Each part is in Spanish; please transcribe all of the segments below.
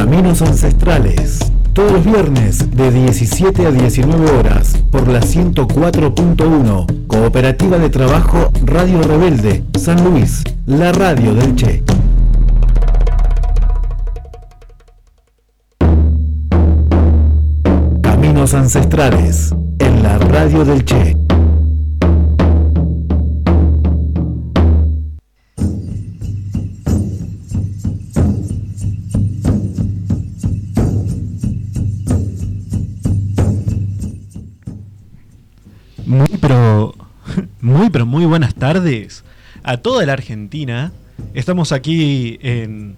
Caminos Ancestrales. Todos los viernes de 17 a 19 horas por la 104.1 Cooperativa de Trabajo Radio Rebelde San Luis, la radio del Che. Caminos Ancestrales en la radio del Che. Muy, pero muy buenas tardes a toda la Argentina. Estamos aquí en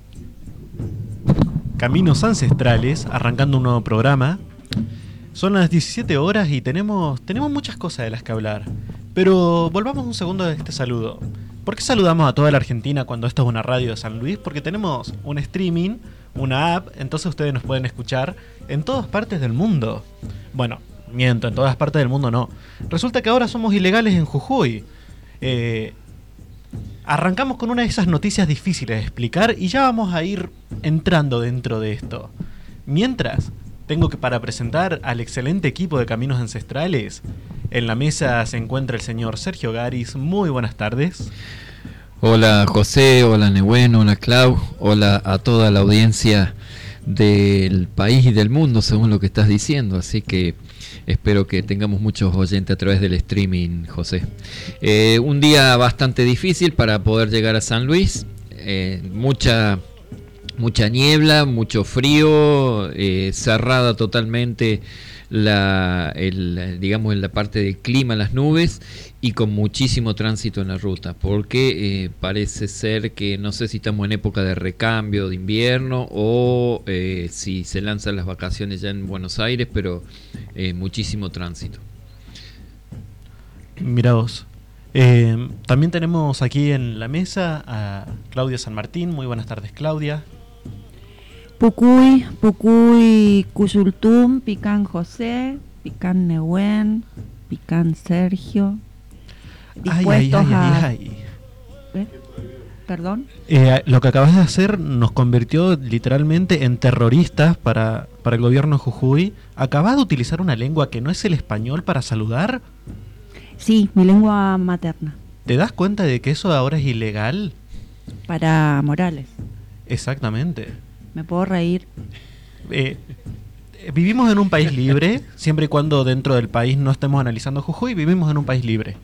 Caminos Ancestrales, arrancando un nuevo programa. Son las 17 horas y tenemos, tenemos muchas cosas de las que hablar. Pero volvamos un segundo de este saludo. ¿Por qué saludamos a toda la Argentina cuando esto es una radio de San Luis? Porque tenemos un streaming, una app, entonces ustedes nos pueden escuchar en todas partes del mundo. Bueno, Miento, en todas partes del mundo no. Resulta que ahora somos ilegales en Jujuy. Eh, arrancamos con una de esas noticias difíciles de explicar y ya vamos a ir entrando dentro de esto. Mientras, tengo que para presentar al excelente equipo de Caminos Ancestrales. En la mesa se encuentra el señor Sergio Garis. Muy buenas tardes. Hola José, hola Nehuen, hola Clau, hola a toda la audiencia del país y del mundo según lo que estás diciendo. Así que Espero que tengamos muchos oyentes a través del streaming, José. Eh, un día bastante difícil para poder llegar a San Luis. Eh, mucha mucha niebla, mucho frío, eh, cerrada totalmente la, digamos, en la parte del clima, las nubes, y con muchísimo tránsito en la ruta, porque eh, parece ser que no sé si estamos en época de recambio de invierno o eh, si se lanzan las vacaciones ya en Buenos Aires, pero muchísimo tránsito. Mira vos. también tenemos aquí en la mesa a Claudia San Martín. Muy buenas tardes, Claudia. Pucuy, Pucuy Cuyultum, Pican José, Pican Nehuen, Pican Sergio. Dispuestos a... ¿Eh? ¿Perdón? Eh, lo que acabas de hacer nos convirtió literalmente en terroristas para, para el gobierno Jujuy. ¿Acabas de utilizar una lengua que no es el español para saludar? Sí, mi lengua materna. ¿Te das cuenta de que eso ahora es ilegal? Para Morales. Exactamente. ¿Me puedo reír? Eh, vivimos en un país libre, siempre y cuando dentro del país no estemos analizando Jujuy, vivimos en un país libre.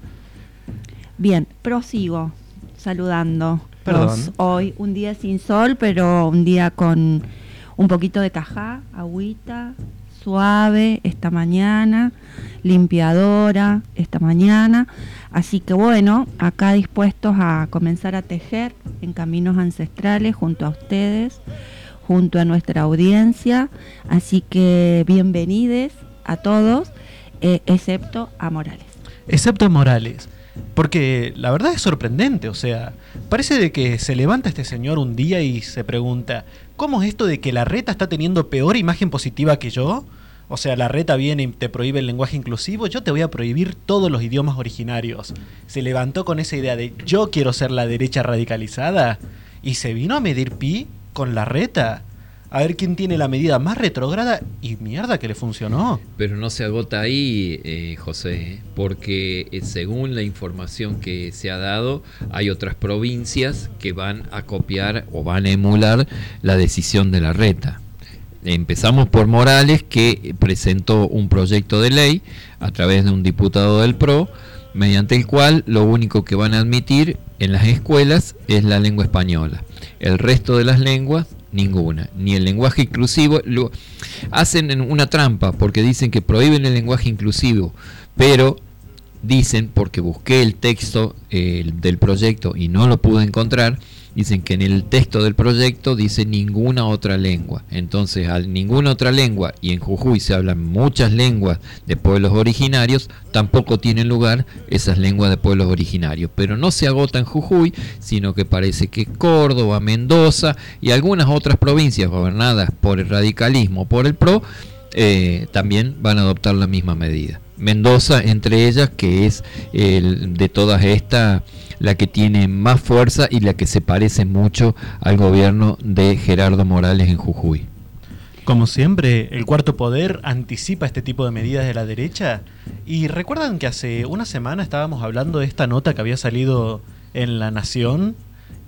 Bien, prosigo saludando. Perdón. hoy un día sin sol, pero un día con un poquito de cajá, agüita, suave esta mañana, limpiadora esta mañana. Así que bueno, acá dispuestos a comenzar a tejer en caminos ancestrales junto a ustedes junto a nuestra audiencia. Así que bienvenidos a todos, eh, excepto a Morales. Excepto a Morales. Porque la verdad es sorprendente, o sea, parece de que se levanta este señor un día y se pregunta, ¿cómo es esto de que la reta está teniendo peor imagen positiva que yo? O sea, la reta viene y te prohíbe el lenguaje inclusivo, yo te voy a prohibir todos los idiomas originarios. Se levantó con esa idea de yo quiero ser la derecha radicalizada y se vino a medir pi con la reta. A ver quién tiene la medida más retrógrada y mierda que le funcionó. Pero no se agota ahí, eh, José, porque eh, según la información que se ha dado, hay otras provincias que van a copiar o van a emular la decisión de la reta. Empezamos por Morales, que presentó un proyecto de ley a través de un diputado del PRO, mediante el cual lo único que van a admitir en las escuelas es la lengua española. El resto de las lenguas, ninguna. Ni el lenguaje inclusivo. Lo, hacen una trampa porque dicen que prohíben el lenguaje inclusivo, pero dicen, porque busqué el texto eh, del proyecto y no lo pude encontrar, dicen que en el texto del proyecto dice ninguna otra lengua. Entonces, al ninguna otra lengua, y en Jujuy se hablan muchas lenguas de pueblos originarios, tampoco tienen lugar esas lenguas de pueblos originarios. Pero no se agota en Jujuy, sino que parece que Córdoba, Mendoza y algunas otras provincias gobernadas por el radicalismo, por el PRO, eh, también van a adoptar la misma medida. Mendoza, entre ellas, que es el, de todas estas la que tiene más fuerza y la que se parece mucho al gobierno de Gerardo Morales en Jujuy. Como siempre, el cuarto poder anticipa este tipo de medidas de la derecha. Y recuerdan que hace una semana estábamos hablando de esta nota que había salido en La Nación,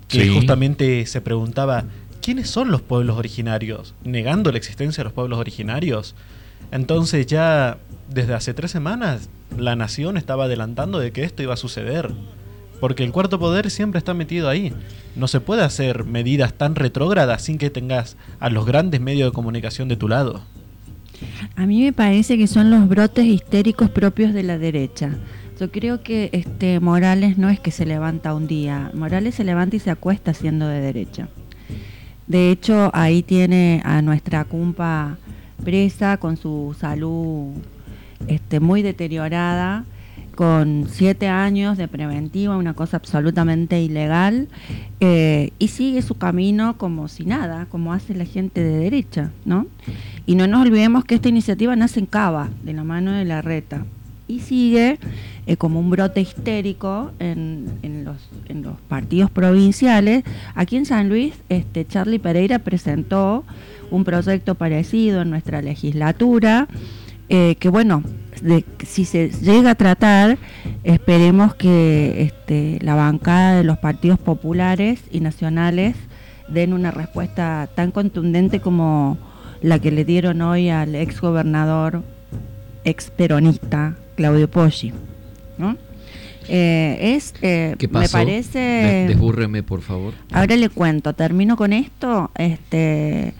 que Sí. justamente se preguntaba, ¿quiénes son los pueblos originarios? Negando la existencia de los pueblos originarios. Entonces ya desde hace tres semanas La Nación estaba adelantando de que esto iba a suceder. Porque el cuarto poder siempre está metido ahí. No se puede hacer medidas tan retrógradas sin que tengas a los grandes medios de comunicación de tu lado. A mí me parece que son los brotes histéricos propios de la derecha. Yo creo que este Morales no es que se levanta un día, Morales se levanta y se acuesta siendo de derecha. De hecho, ahí tiene a nuestra cumpa presa con su salud este, muy deteriorada, con siete años de preventiva, una cosa absolutamente ilegal, eh, y sigue su camino como si nada, como hace la gente de derecha, ¿no? Y no nos olvidemos que esta iniciativa nace en Cava, de la mano de la reta, y sigue eh, como un brote histérico en, en los, en los partidos provinciales. Aquí en San Luis, este, Charlie Pereira presentó un proyecto parecido en nuestra legislatura, eh, que bueno, de- si se llega a tratar, esperemos que este, la bancada de los partidos populares y nacionales den una respuesta tan contundente como la que le dieron hoy al ex gobernador, ex peronista, Claudio Poggi. ¿no? Eh, es, eh, ¿Qué me pasó? parece... Des- Desbúrreme, por favor. Ahora le cuento, termino con esto. Este,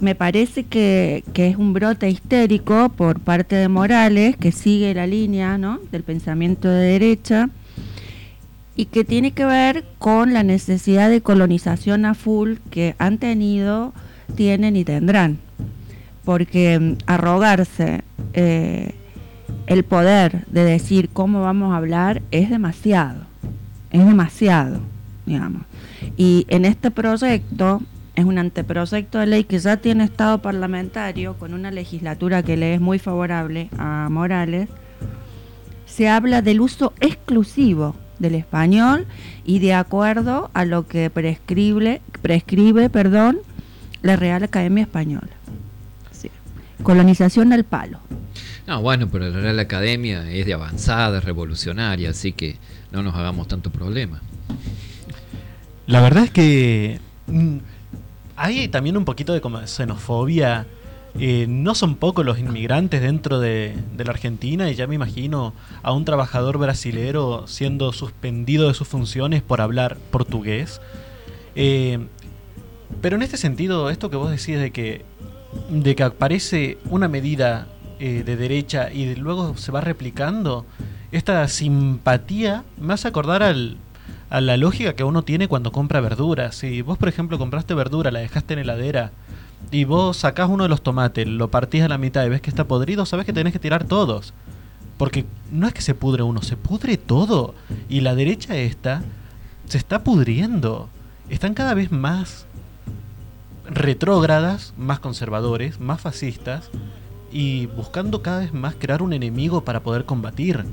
me parece que, que es un brote histérico por parte de Morales, que sigue la línea ¿no? del pensamiento de derecha y que tiene que ver con la necesidad de colonización a full que han tenido, tienen y tendrán. Porque mm, arrogarse eh, el poder de decir cómo vamos a hablar es demasiado, es demasiado, digamos. Y en este proyecto, es un anteproyecto de ley que ya tiene estado parlamentario, con una legislatura que le es muy favorable a Morales, se habla del uso exclusivo del español y de acuerdo a lo que prescribe, prescribe perdón, la Real Academia Española. Sí. Colonización al palo. No, bueno, pero la Real Academia es de avanzada, es revolucionaria, así que no nos hagamos tanto problema. La verdad es que mm, hay también un poquito de xenofobia. Eh, no son pocos los inmigrantes dentro de, la Argentina y ya me imagino a un trabajador brasilero siendo suspendido de sus funciones por hablar portugués. Eh, pero en este sentido, esto que vos decís de que, de que aparece una medida eh, de derecha y luego se va replicando, esta simpatía me hace acordar al, a la lógica que uno tiene cuando compra verduras. Si vos, por ejemplo, compraste verdura, la dejaste en heladera y vos sacás uno de los tomates, lo partís a la mitad y ves que está podrido, sabes que tenés que tirar todos. Porque no es que se pudre uno, se pudre todo. Y la derecha esta se está pudriendo. Están cada vez más retrógradas, más conservadores, más fascistas y buscando cada vez más crear un enemigo para poder combatir.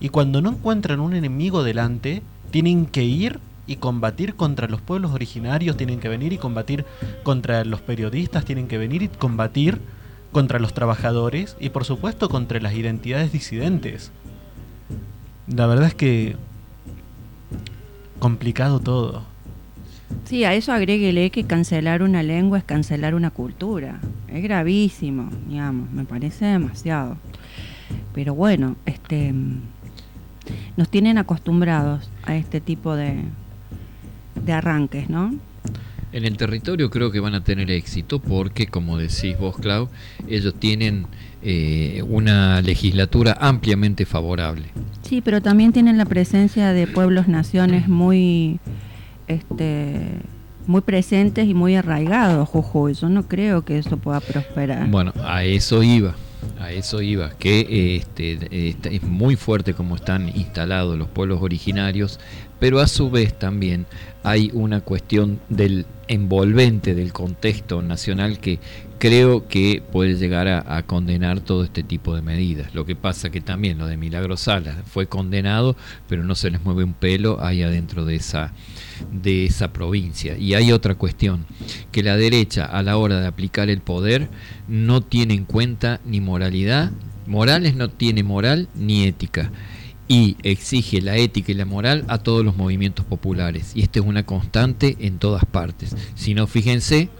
Y cuando no encuentran un enemigo delante, tienen que ir y combatir contra los pueblos originarios, tienen que venir y combatir contra los periodistas, tienen que venir y combatir contra los trabajadores y por supuesto contra las identidades disidentes. La verdad es que complicado todo. Sí, a eso agréguele que cancelar una lengua es cancelar una cultura. Es gravísimo, digamos, me parece demasiado. Pero bueno, este nos tienen acostumbrados a este tipo de, de arranques, ¿no? En el territorio creo que van a tener éxito porque, como decís vos, Clau, ellos tienen eh, una legislatura ampliamente favorable. Sí, pero también tienen la presencia de pueblos, naciones muy, este, muy presentes y muy arraigados, Jujuy. Yo no creo que eso pueda prosperar. Bueno, a eso iba, a eso iba, que este, es muy fuerte como están instalados los pueblos originarios, pero a su vez también hay una cuestión del envolvente del contexto nacional que creo que puede llegar a, condenar todo este tipo de medidas. Lo que pasa que también lo de Milagro Salas fue condenado, pero no se les mueve un pelo ahí adentro de esa, de esa provincia. Y hay otra cuestión, que la derecha a la hora de aplicar el poder no tiene en cuenta ni moralidad, Morales no tiene moral ni ética y exige la ética y la moral a todos los movimientos populares. Y esta es una constante en todas partes. Si no, fíjense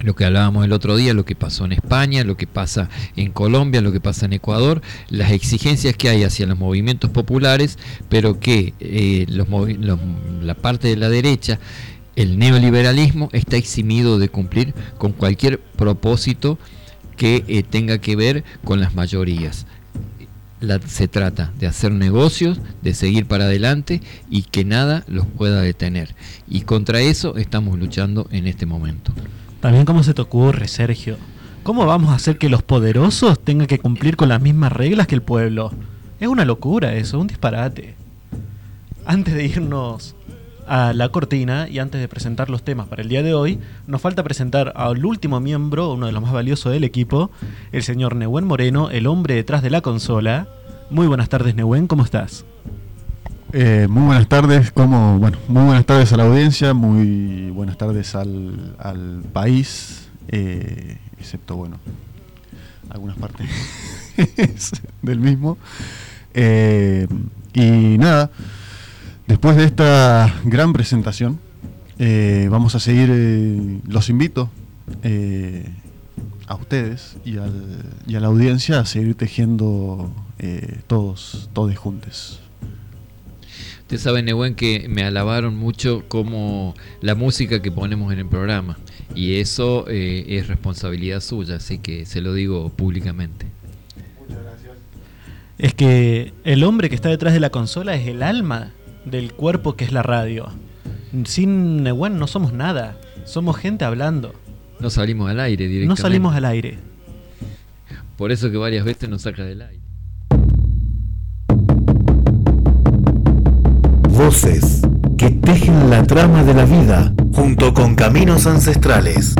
lo que hablábamos el otro día, lo que pasó en España, lo que pasa en Colombia, lo que pasa en Ecuador, las exigencias que hay hacia los movimientos populares, pero que eh, la parte de la derecha, el neoliberalismo, está eximido de cumplir con cualquier propósito que eh, tenga que ver con las mayorías se trata de hacer negocios, de seguir para adelante y que nada los pueda detener. Y contra eso estamos luchando en este momento. También cómo se te ocurre, Sergio. ¿Cómo vamos a hacer que los poderosos tengan que cumplir con las mismas reglas que el pueblo? Es una locura eso, un disparate. Antes de irnos a la cortina y antes de presentar los temas para el día de hoy, nos falta presentar al último miembro, uno de los más valiosos del equipo, el señor Nehuen Moreno, el hombre detrás de la consola. Muy buenas tardes, Nehuen, ¿cómo estás? Eh, muy buenas tardes, como, bueno, muy buenas tardes a la audiencia, muy buenas tardes al, país, eh, excepto, bueno, algunas partes del mismo. Eh, y nada, Después de esta gran presentación, eh, vamos a seguir, eh, los invito eh, a ustedes y, a la audiencia a seguir tejiendo todos, todos juntos. Usted sabe, Nehuen, que me alabaron mucho como la música que ponemos en el programa. Y eso es responsabilidad suya, así que se lo digo públicamente. Muchas gracias. Es que el hombre que está detrás de la consola es el alma del cuerpo que es la radio. Sin Nehuen no somos nada, somos gente hablando. No salimos al aire directamente. No salimos al aire. Por eso que varias veces nos saca del aire. Voces que tejen la trama de la vida junto con caminos ancestrales.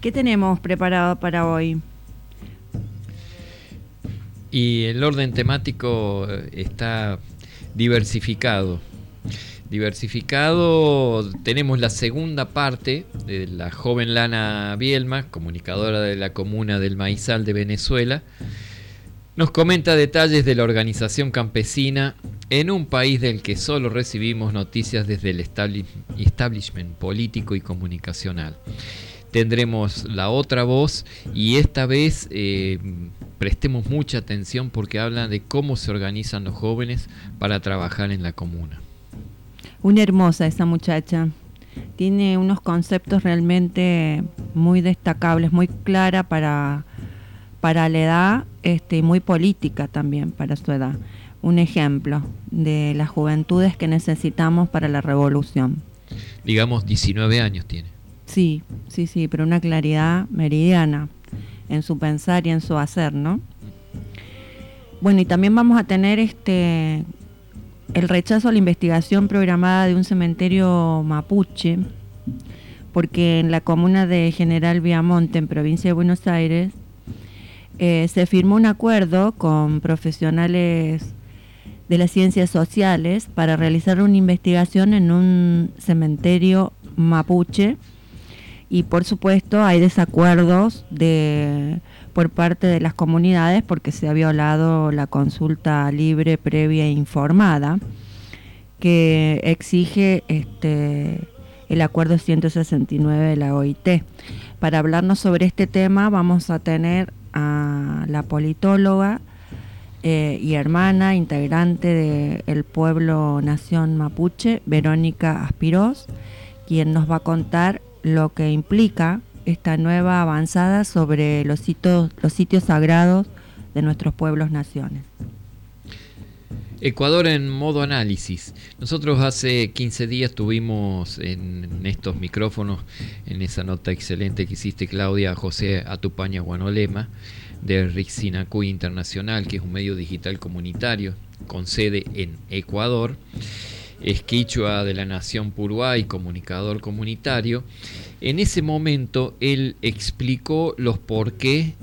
¿Qué tenemos preparado para hoy? Y el orden temático eh, está diversificado. Diversificado, tenemos la segunda parte de la joven Lana Bielma, comunicadora de la comuna del Maizal de Venezuela. Nos comenta detalles de la organización campesina en un país del que solo recibimos noticias desde el establishment político y comunicacional tendremos la otra voz y esta vez eh, prestemos mucha atención porque habla de cómo se organizan los jóvenes para trabajar en la comuna. Una hermosa esa muchacha. Tiene unos conceptos realmente muy destacables, muy clara para, para la edad este, y muy política también para su edad. Un ejemplo de las juventudes que necesitamos para la revolución. Digamos, 19 años tiene. Sí, sí, sí, pero una claridad meridiana en su pensar y en su hacer, ¿no? Bueno, y también vamos a tener este el rechazo a la investigación programada de un cementerio mapuche, porque en la comuna de General Viamonte, en provincia de Buenos Aires, eh, se firmó un acuerdo con profesionales de las ciencias sociales para realizar una investigación en un cementerio mapuche y por supuesto hay desacuerdos de, por parte de las comunidades porque se ha violado la consulta libre, previa e informada que exige este, el acuerdo 169 de la OIT. Para hablarnos sobre este tema vamos a tener a la politóloga eh, y hermana integrante del pueblo Nación Mapuche, Verónica Aspiros, quien nos va a contar lo que implica esta nueva avanzada sobre los sitios, los sitios sagrados de nuestros pueblos naciones. Ecuador en modo análisis. Nosotros hace 15 días tuvimos en estos micrófonos, en esa nota excelente que hiciste Claudia, José Atupaña Guanolema, de Rixinacu Internacional, que es un medio digital comunitario con sede en Ecuador. Es quichua de la Nación Puruay, comunicador comunitario. En ese momento él explicó los por qué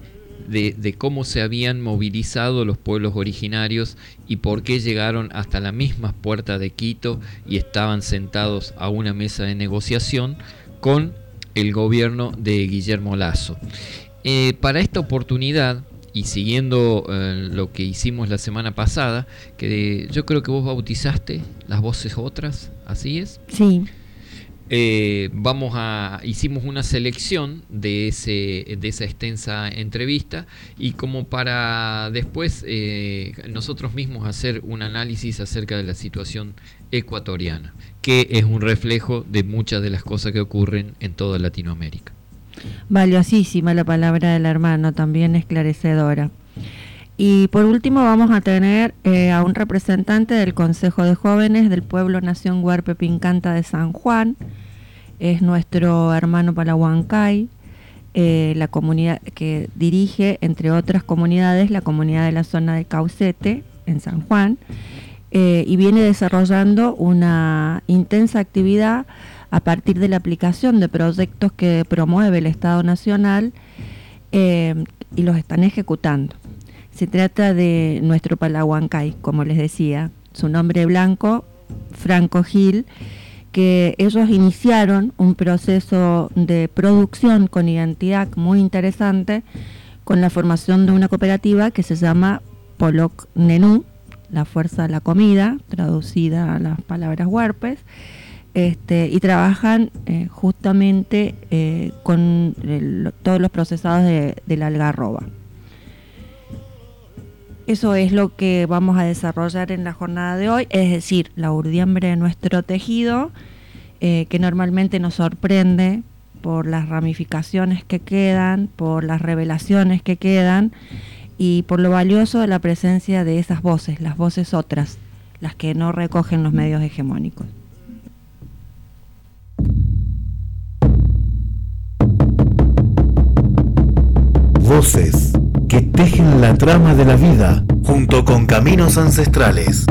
de, cómo se habían movilizado los pueblos originarios y por qué llegaron hasta la misma puerta de Quito y estaban sentados a una mesa de negociación con el gobierno de Guillermo Lazo. Eh, para esta oportunidad, y siguiendo eh, lo que hicimos la semana pasada, que yo creo que vos bautizaste las voces otras, ¿así es? Sí. Eh, vamos a hicimos una selección de ese de esa extensa entrevista y como para después eh, nosotros mismos hacer un análisis acerca de la situación ecuatoriana que es un reflejo de muchas de las cosas que ocurren en toda Latinoamérica valiosísima la palabra del hermano también esclarecedora. Y por último vamos a tener eh, a un representante del Consejo de Jóvenes del Pueblo Nación Huarpe Pincanta de San Juan, es nuestro hermano Palahuancay, eh, la comunidad que dirige, entre otras comunidades, la comunidad de la zona de Caucete, en San Juan, eh, y viene desarrollando una intensa actividad a partir de la aplicación de proyectos que promueve el Estado Nacional eh, y los están ejecutando. Se trata de nuestro Palahuancay, como les decía, su nombre blanco, Franco Gil, que ellos iniciaron un proceso de producción con identidad muy interesante con la formación de una cooperativa que se llama Polok Nenú, la fuerza de la comida, traducida a las palabras huarpes, este, y trabajan eh, justamente eh, con todos los procesados de, la algarroba. Eso es lo que vamos a desarrollar en la jornada de hoy, es decir, la urdiembre de nuestro tejido, eh, que normalmente nos sorprende por las ramificaciones que quedan, por las revelaciones que quedan y por lo valioso de la presencia de esas voces, las voces otras, las que no recogen los medios hegemónicos. Voces que tejen la trama de la vida junto con caminos ancestrales.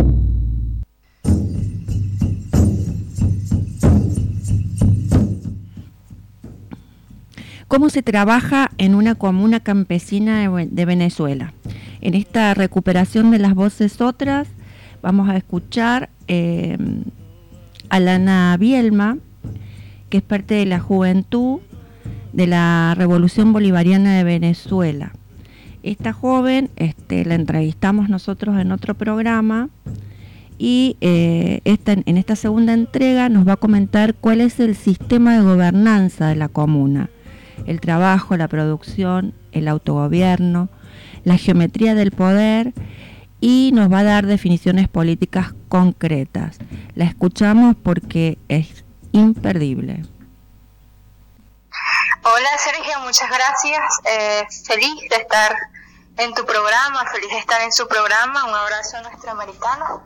¿Cómo se trabaja en una comuna campesina de Venezuela? En esta recuperación de las voces otras vamos a escuchar eh, a Lana Bielma, que es parte de la juventud de la Revolución Bolivariana de Venezuela. Esta joven este, la entrevistamos nosotros en otro programa y eh, en esta segunda entrega nos va a comentar cuál es el sistema de gobernanza de la comuna, el trabajo, la producción, el autogobierno, la geometría del poder y nos va a dar definiciones políticas concretas. La escuchamos porque es imperdible. Hola Sergio, muchas gracias. Eh, feliz de estar en tu programa, feliz de estar en su programa. Un abrazo a nuestro americano.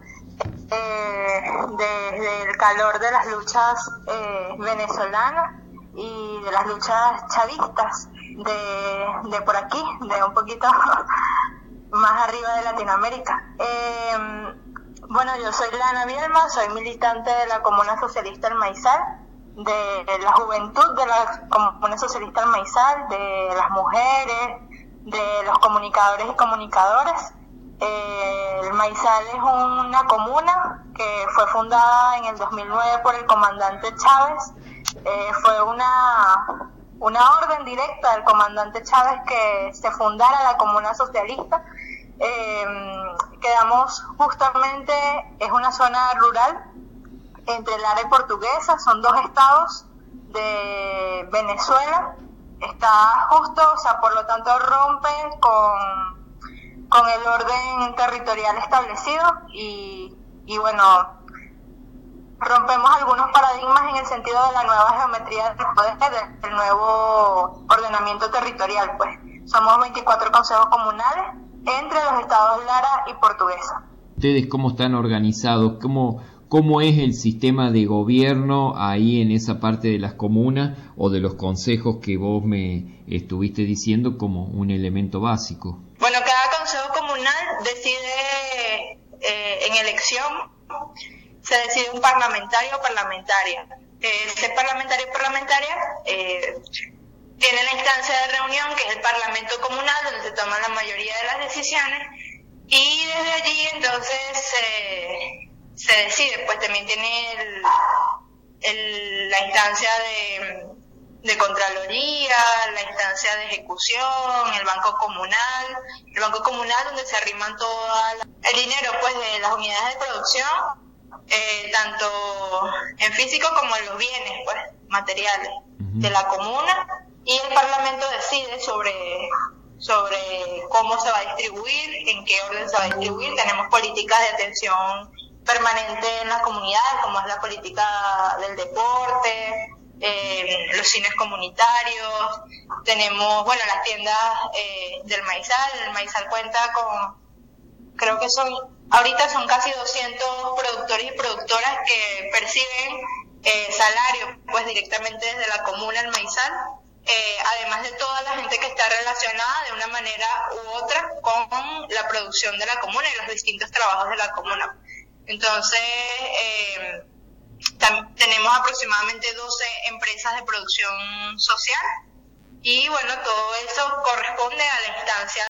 Eh, desde el calor de las luchas eh, venezolanas y de las luchas chavistas de, por aquí, de un poquito más arriba de Latinoamérica. Em, bueno, yo soy Lana Bielma, soy militante de la Comuna Socialista El Maizal, de la juventud de la Comuna Socialista El Maizal, de las mujeres, de los comunicadores y comunicadoras. Eh, el Maizal es una comuna que fue fundada en el 2009 por el comandante Chávez. Eh, fue una, una orden directa del comandante Chávez que se fundara la comuna socialista. Eh, quedamos justamente, es una zona rural entre Lara y Portuguesa, son dos estados de Venezuela está justo, o sea, por lo tanto rompe con, con el orden territorial establecido y, y bueno, rompemos algunos paradigmas en el sentido de la nueva geometría del poder, del nuevo ordenamiento territorial, pues. Somos 24 consejos comunales entre los estados Lara y Portuguesa. ustedes cómo están organizados, cómo, cómo es el sistema de gobierno ahí en esa parte de las comunas o de los consejos que vos me estuviste diciendo como un elemento básico. Bueno, cada consejo comunal decide eh, en elección, se decide un parlamentario o parlamentaria. Este parlamentario o parlamentaria eh, tiene la instancia de reunión, que es el Parlamento Comunal, donde se toman la mayoría de las decisiones, y desde allí entonces se decide, pues también tiene el, la instancia de, de Contraloría, la instancia de ejecución, el Banco Comunal, el Banco Comunal donde se arriman todo el dinero pues de las unidades de producción, eh, tanto en físico como en los bienes pues materiales de la comuna. Y el Parlamento decide sobre, sobre cómo se va a distribuir, en qué orden se va a distribuir. Tenemos políticas de atención permanente en las comunidades, como es la política del deporte, eh, los cines comunitarios, tenemos, bueno, las tiendas eh, del maizal, el maizal cuenta con, creo que son, ahorita son casi 200 productores y productoras que perciben eh, salarios, pues directamente desde la comuna el maizal, eh, además de toda la gente que está relacionada de una manera u otra con la producción de la comuna y los distintos trabajos de la comuna. Entonces, eh, tenemos aproximadamente 12 empresas de producción social y bueno, todo eso corresponde a la instancia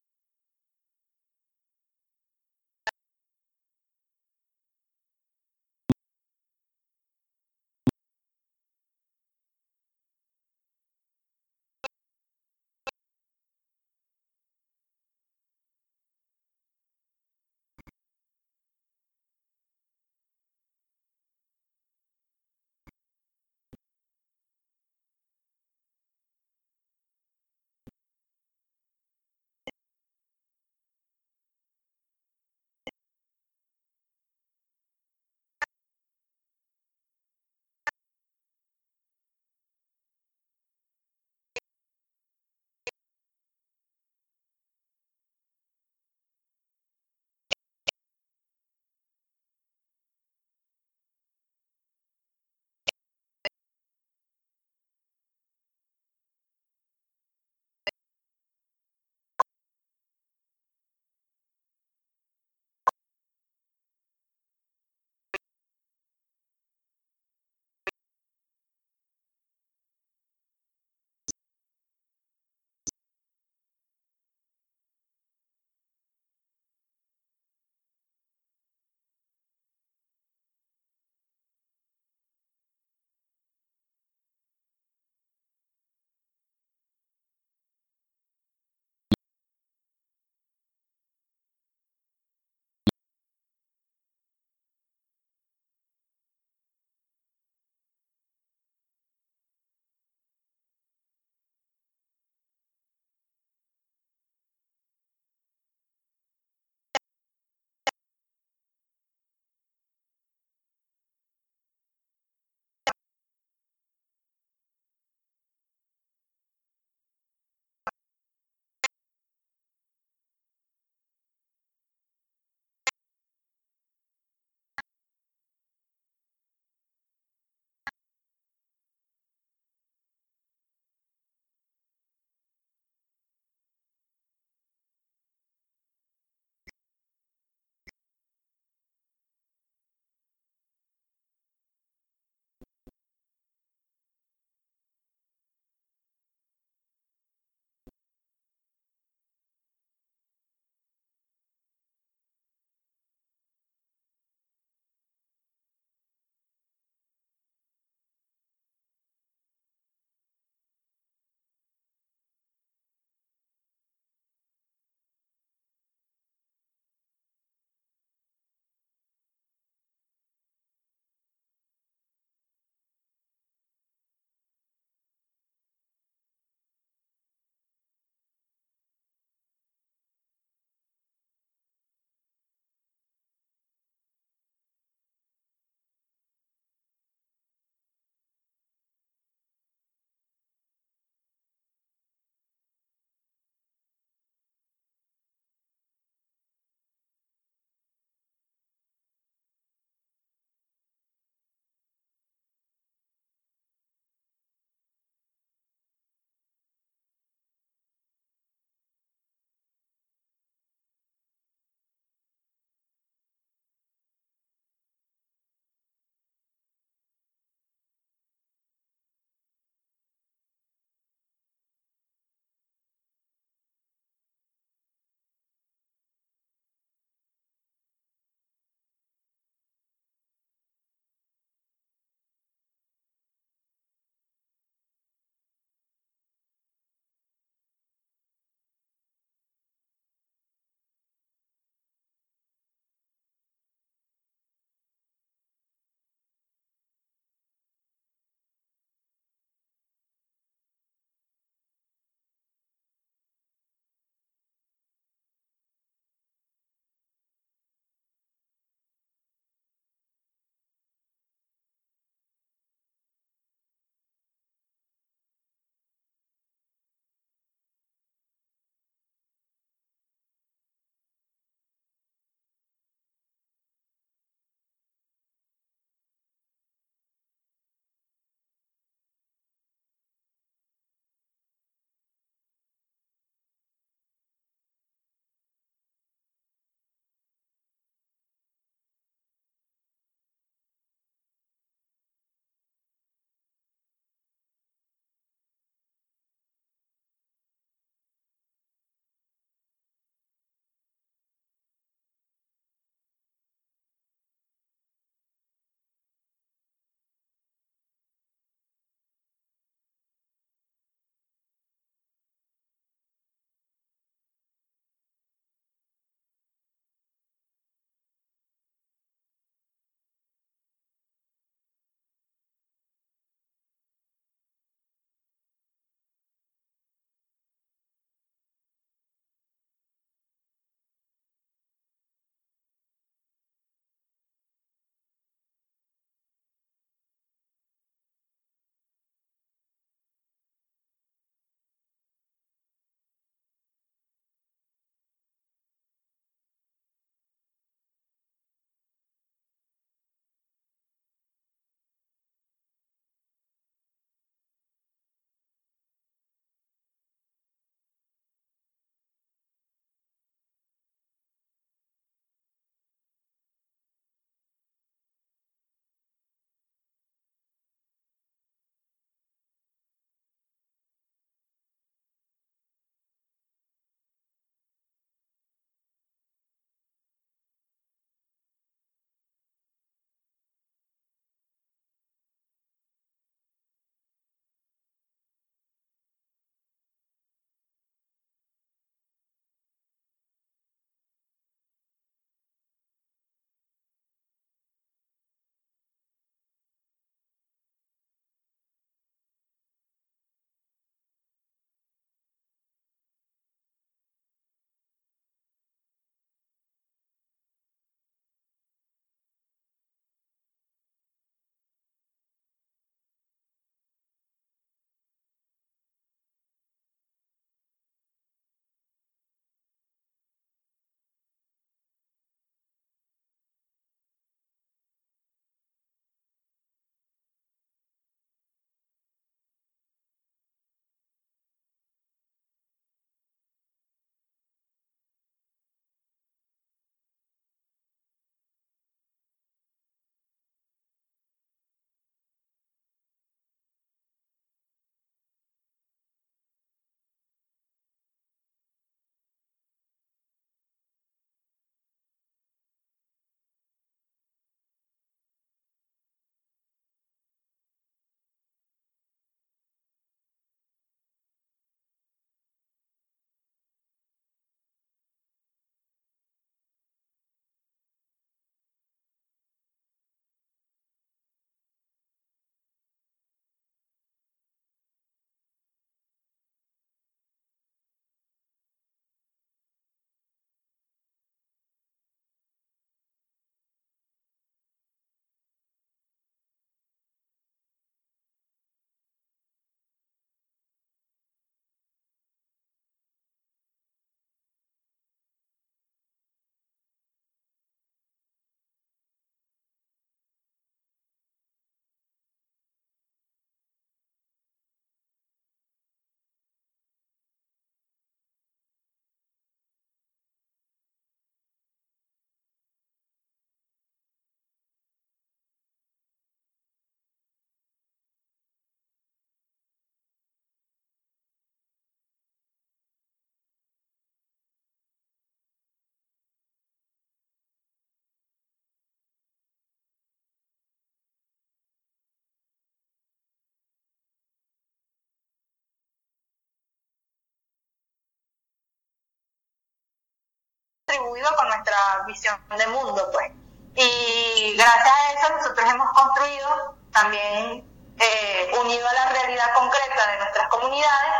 contribuido con nuestra visión de mundo, pues. Y gracias a eso nosotros hemos construido también, eh, unido a la realidad concreta de nuestras comunidades,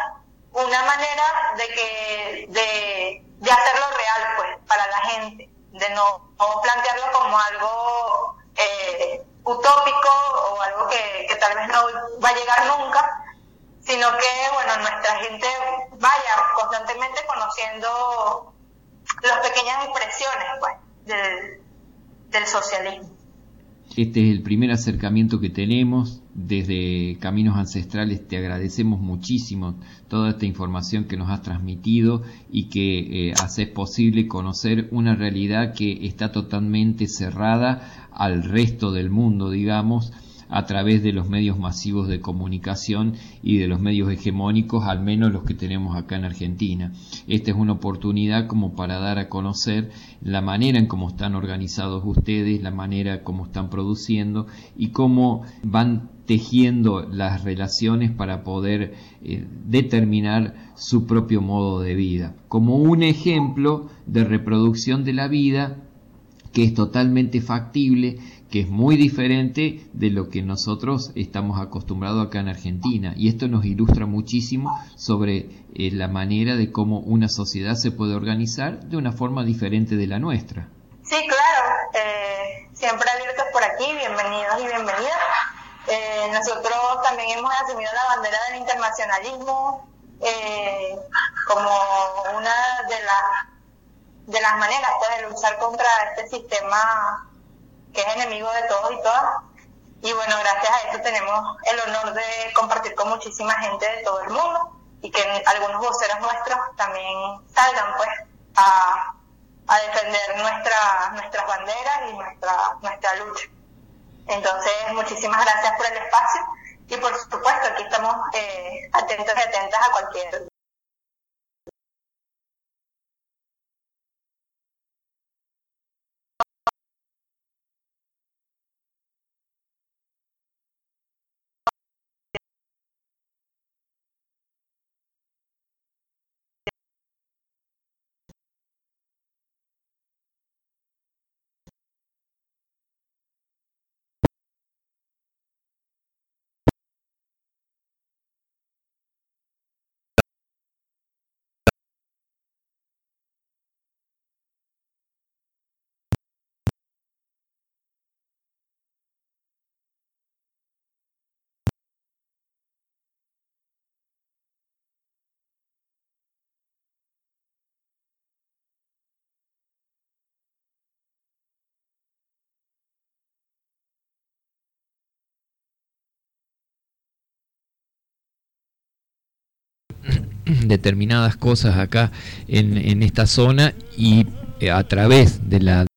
una manera de que de, de hacerlo real, pues, para la gente, de no, no plantearlo como algo eh, utópico o algo que, que tal vez no va a llegar nunca, sino que, bueno, nuestra gente vaya constantemente conociendo las pequeñas expresiones, pues, del, del socialismo. Este es el primer acercamiento que tenemos desde Caminos Ancestrales. Te agradecemos muchísimo toda esta información que nos has transmitido y que eh, haces posible conocer una realidad que está totalmente cerrada al resto del mundo, digamos, a través de los medios masivos de comunicación y de los medios hegemónicos, al menos los que tenemos acá en Argentina. Esta es una oportunidad como para dar a conocer la manera en cómo están organizados ustedes, la manera como están produciendo y cómo van tejiendo las relaciones para poder eh, determinar su propio modo de vida. Como un ejemplo de reproducción de la vida que es totalmente factible que es muy diferente de lo que nosotros estamos acostumbrados acá en Argentina. Y esto nos ilustra muchísimo sobre eh, la manera de cómo una sociedad se puede organizar de una forma diferente de la nuestra. Sí, claro. Eh, siempre abiertos por aquí, bienvenidos y bienvenidas. Eh, nosotros también hemos asumido la bandera del internacionalismo como una de las de las maneras pues, de luchar contra este sistema que es enemigo de todos y todas. Y bueno, gracias a esto tenemos el honor de compartir con muchísima gente de todo el mundo y que algunos voceros nuestros también salgan pues a, a defender nuestra, nuestras banderas y nuestra, nuestra lucha. Entonces, muchísimas gracias por el espacio y por supuesto aquí estamos eh, atentos y atentas a cualquier determinadas cosas acá en, esta zona y eh, a través de la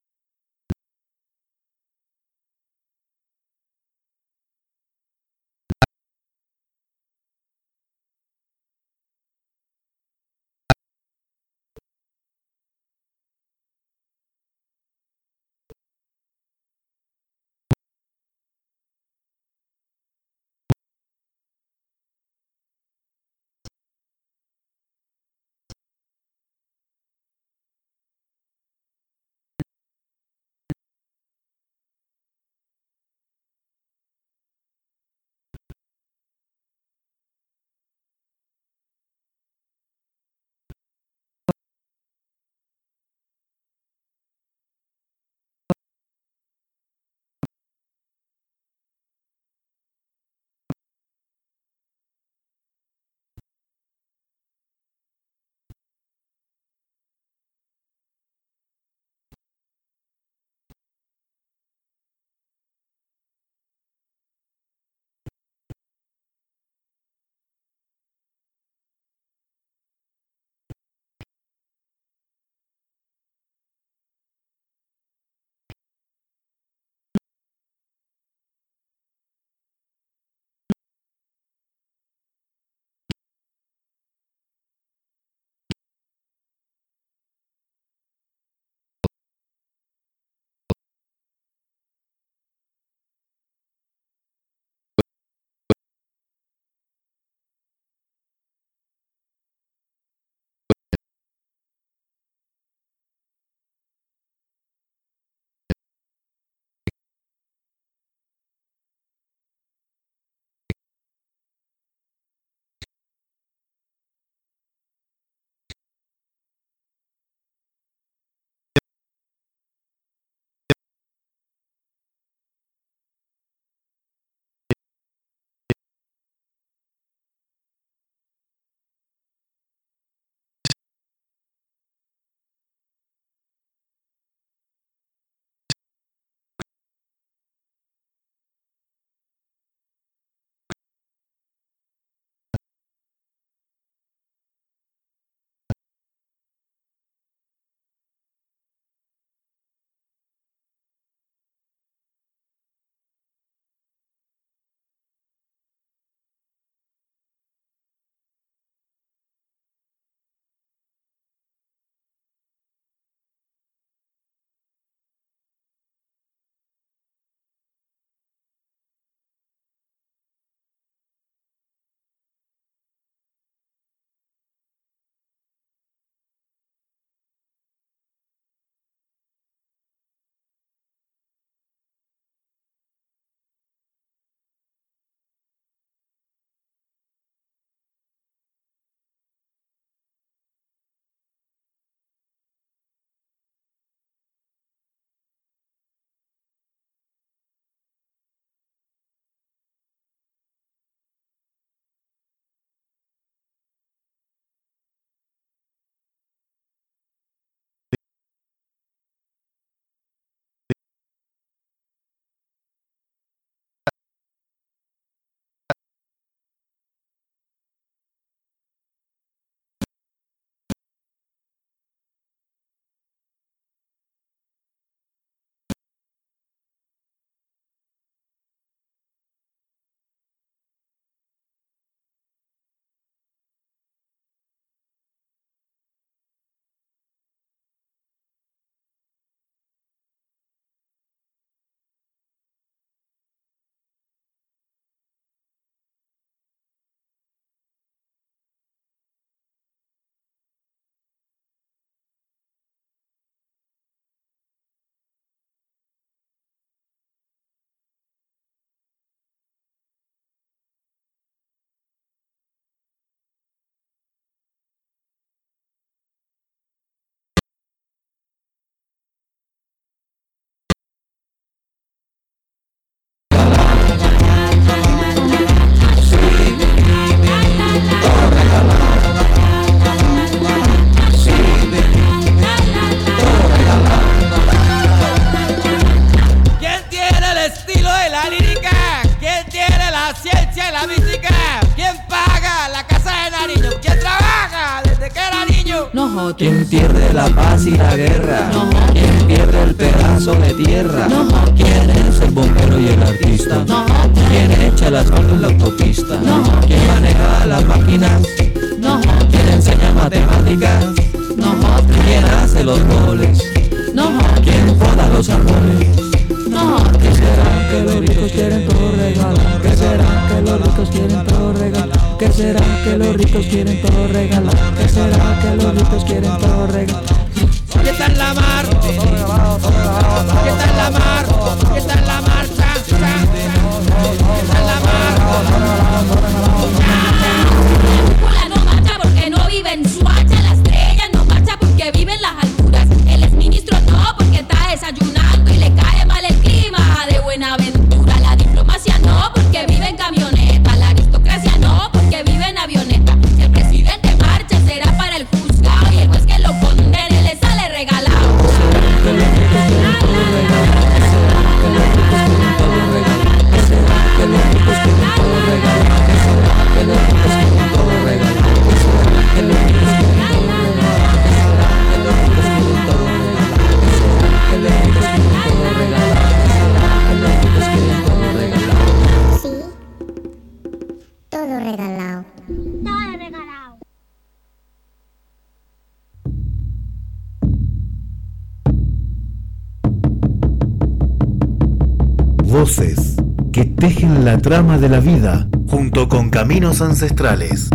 la trama de la vida junto con caminos ancestrales.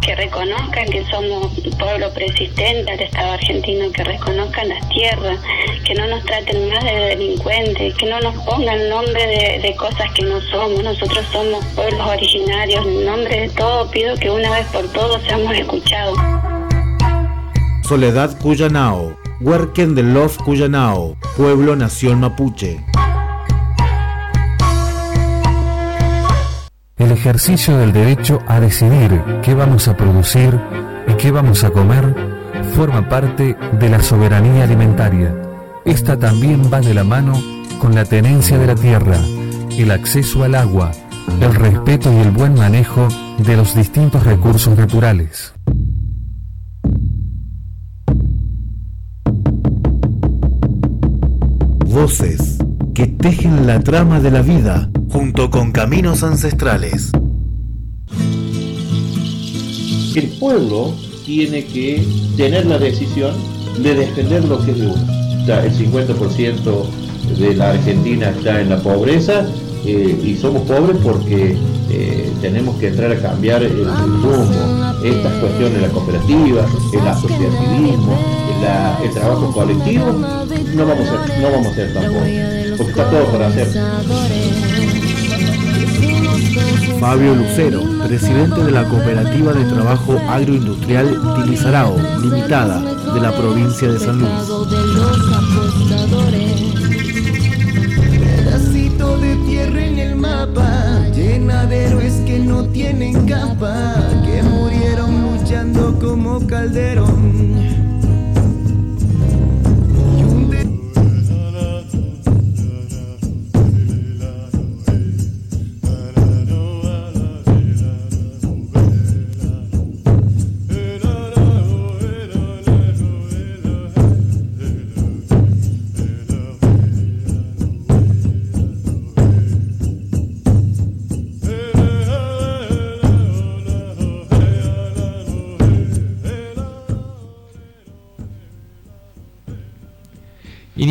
que reconozcan que somos un pueblo persistente al Estado argentino, que reconozcan las tierras, que no nos traten más de delincuentes, que no nos pongan nombre de, de cosas que no somos. Nosotros somos pueblos originarios. En nombre de todo pido que una vez por todos seamos escuchados. Soledad Cuyanao, Huerquen de Love Cuyanao, Pueblo Nación Mapuche. El ejercicio del derecho a decidir qué vamos a producir y qué vamos a comer forma parte de la soberanía alimentaria. Esta también va de la mano con la tenencia de la tierra, el acceso al agua, el respeto y el buen manejo de los distintos recursos naturales. Voces que tejen la trama de la vida junto con caminos ancestrales. El pueblo tiene que tener la decisión de defender lo que es de uno. El 50% de la Argentina está en la pobreza eh, y somos pobres porque eh, tenemos que entrar a cambiar el, el rumbo. Estas cuestiones, la cooperativa, el asociativismo, la- el trabajo colectivo, no vamos a, no vamos a hacer tampoco, porque está todo por hacer. Fabio Lucero, presidente de la Cooperativa de Trabajo Agroindustrial Tilizarao, limitada, de la provincia de San Luis. Pedacito de tierra en el mapa, llena de héroes que no tienen capa, que murieron luchando como Calderón.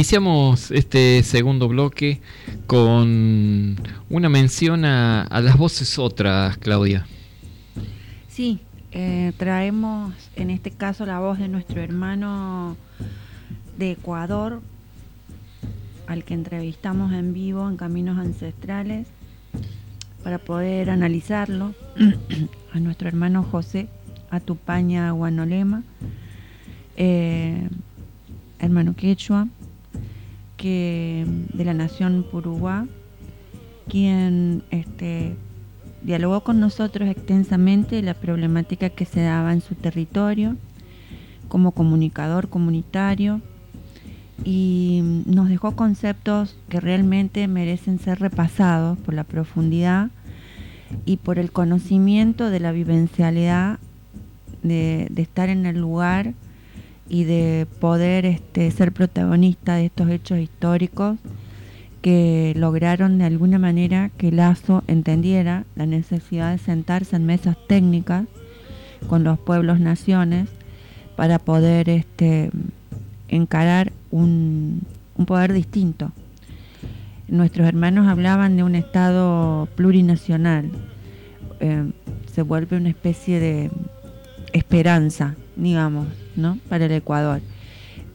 Iniciamos este segundo bloque con una mención a, las voces otras, Claudia. Sí, eh, traemos en este caso la voz de nuestro hermano de Ecuador, al que entrevistamos en vivo en Caminos Ancestrales, para poder analizarlo, a nuestro hermano José Atupaña Guanolema, eh, hermano quechua, de la nación Puruguá, quien este, dialogó con nosotros extensamente la problemática que se daba en su territorio como comunicador comunitario y nos dejó conceptos que realmente merecen ser repasados por la profundidad y por el conocimiento de la vivencialidad de, de estar en el lugar y de poder este, ser protagonista de estos hechos históricos que lograron de alguna manera que Lazo entendiera la necesidad de sentarse en mesas técnicas con los pueblos naciones para poder este, encarar un, poder distinto. Nuestros hermanos hablaban de un Estado plurinacional, eh, se vuelve una especie de esperanza, digamos, ¿no? para el Ecuador.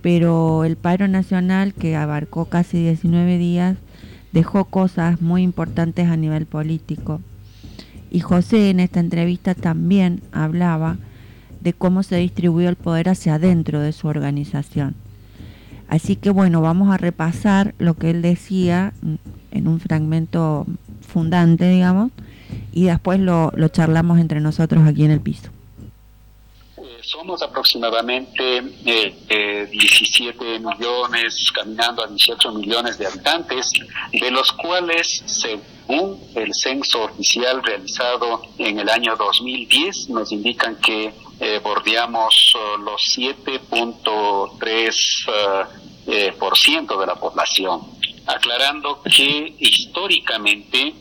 Pero el paro nacional, que abarcó casi 19 días, dejó cosas muy importantes a nivel político. Y José en esta entrevista también hablaba de cómo se distribuyó el poder hacia adentro de su organización. Así que bueno, vamos a repasar lo que él decía en un fragmento fundante, digamos, y después lo, lo charlamos entre nosotros aquí en el piso. Somos aproximadamente eh, eh, 17 millones, caminando a 18 millones de habitantes, de los cuales, según el censo oficial realizado en el año 2010, nos indican que eh, bordeamos uh, los 7.3% eh, por ciento de la población, aclarando que históricamente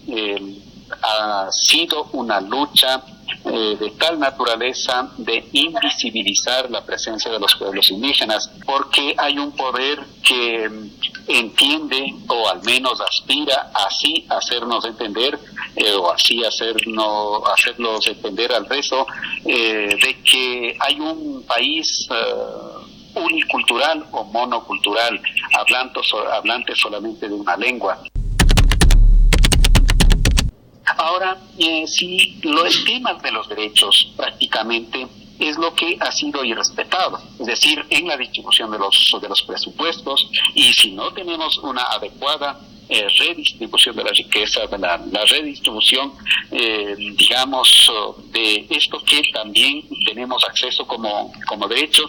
ha sido una lucha eh, de tal naturaleza de invisibilizar la presencia de los pueblos indígenas, porque hay un poder que entiende o al menos aspira así a hacernos entender eh, o así hacernos, hacerlos entender al resto eh, de que hay un país eh, unicultural o monocultural, hablando, hablante solamente de una lengua. Ahora, eh, si los temas de los derechos prácticamente es lo que ha sido irrespetado, es decir, en la distribución de los, de los presupuestos y si no tenemos una adecuada eh, redistribución de la riqueza, de la, redistribución, eh, digamos, de esto que también tenemos acceso como, como derecho,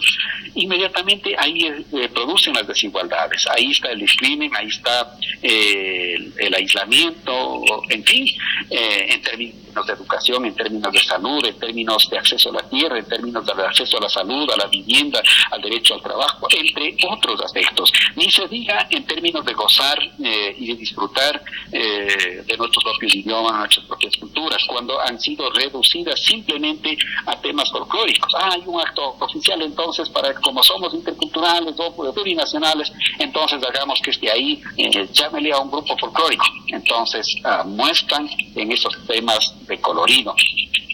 inmediatamente ahí eh, producen las desigualdades. Ahí está el discrimen, ahí está eh, el, el, aislamiento, en fin, eh, en términos de educación, en términos de salud, en términos de acceso a la tierra, en términos del acceso a la salud, a la vivienda, al derecho al trabajo, entre otros aspectos. Ni se diga en términos de gozar eh, y de disfrutar eh, de nuestros propios idiomas, nuestras propias culturas, cuando han sido reducidas simplemente a temas folclóricos. Ah, hay un acto oficial entonces para como somos interculturales o plurinacionales, entonces hagamos que esté ahí, eh, llámele a un grupo folclórico. Entonces uh, muestran en esos temas de colorido.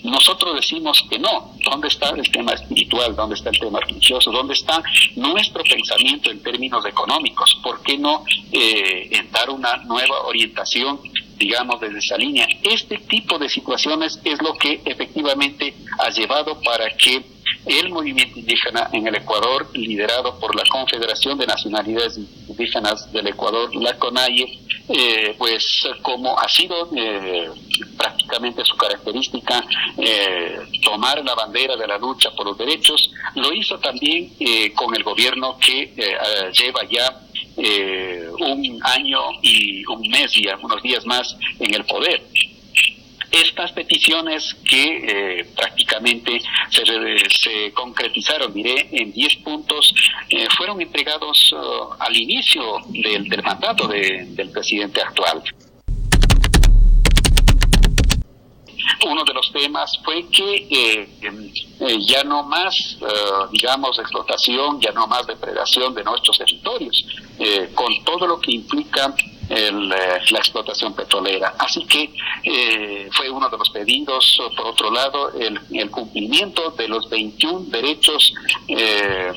Nosotros decimos que no. ¿Dónde está el tema espiritual? ¿Dónde está el tema religioso? ¿Dónde está nuestro pensamiento en términos económicos? ¿Por qué no eh, dar una nueva orientación, digamos, desde esa línea? Este tipo de situaciones es lo que efectivamente ha llevado para que el movimiento indígena en el Ecuador, liderado por la Confederación de Nacionalidades Indígenas del Ecuador, la CONAIE, eh, pues como ha sido eh, prácticamente su característica eh, tomar la bandera de la lucha por los derechos, lo hizo también con el gobierno que lleva ya un año y un mes y algunos días más en el poder estas peticiones que eh, prácticamente se, se, concretizaron, diré, en 10 puntos, eh, fueron entregados uh, al inicio del, del mandato de, del presidente actual. uno de los temas fue que eh, eh, ya no más, uh, digamos, explotación, ya no más depredación de nuestros territorios, con todo lo que implica el, la explotación petrolera. Así que eh, fue uno de los pedidos. Por otro lado, el, cumplimiento de los 21 derechos. Eh,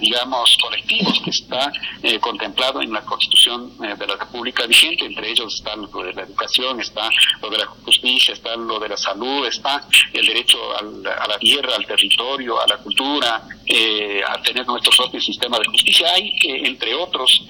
digamos, colectivos que está eh, contemplado en la Constitución eh, de la República vigente. Entre ellos está lo de la educación, está lo de la justicia, está lo de la salud, está el derecho a la tierra, al territorio, a la cultura, eh, a tener nuestro propio sistema de justicia. Hay, entre otros,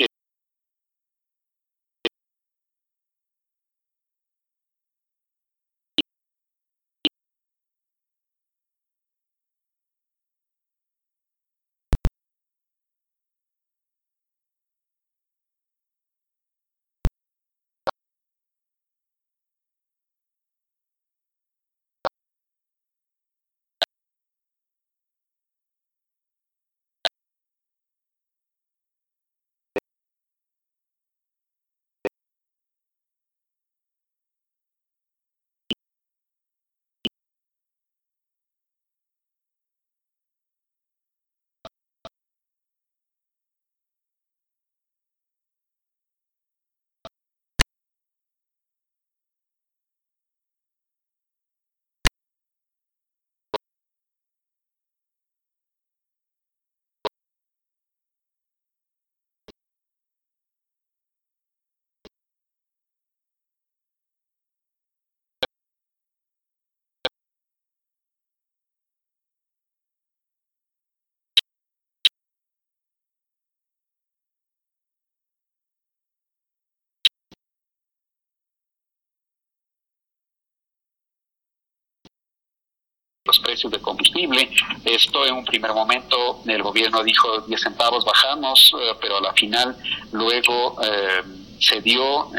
los precios de combustible. Esto en un primer momento el gobierno dijo 10 centavos bajamos, eh, pero a la final luego eh, se dio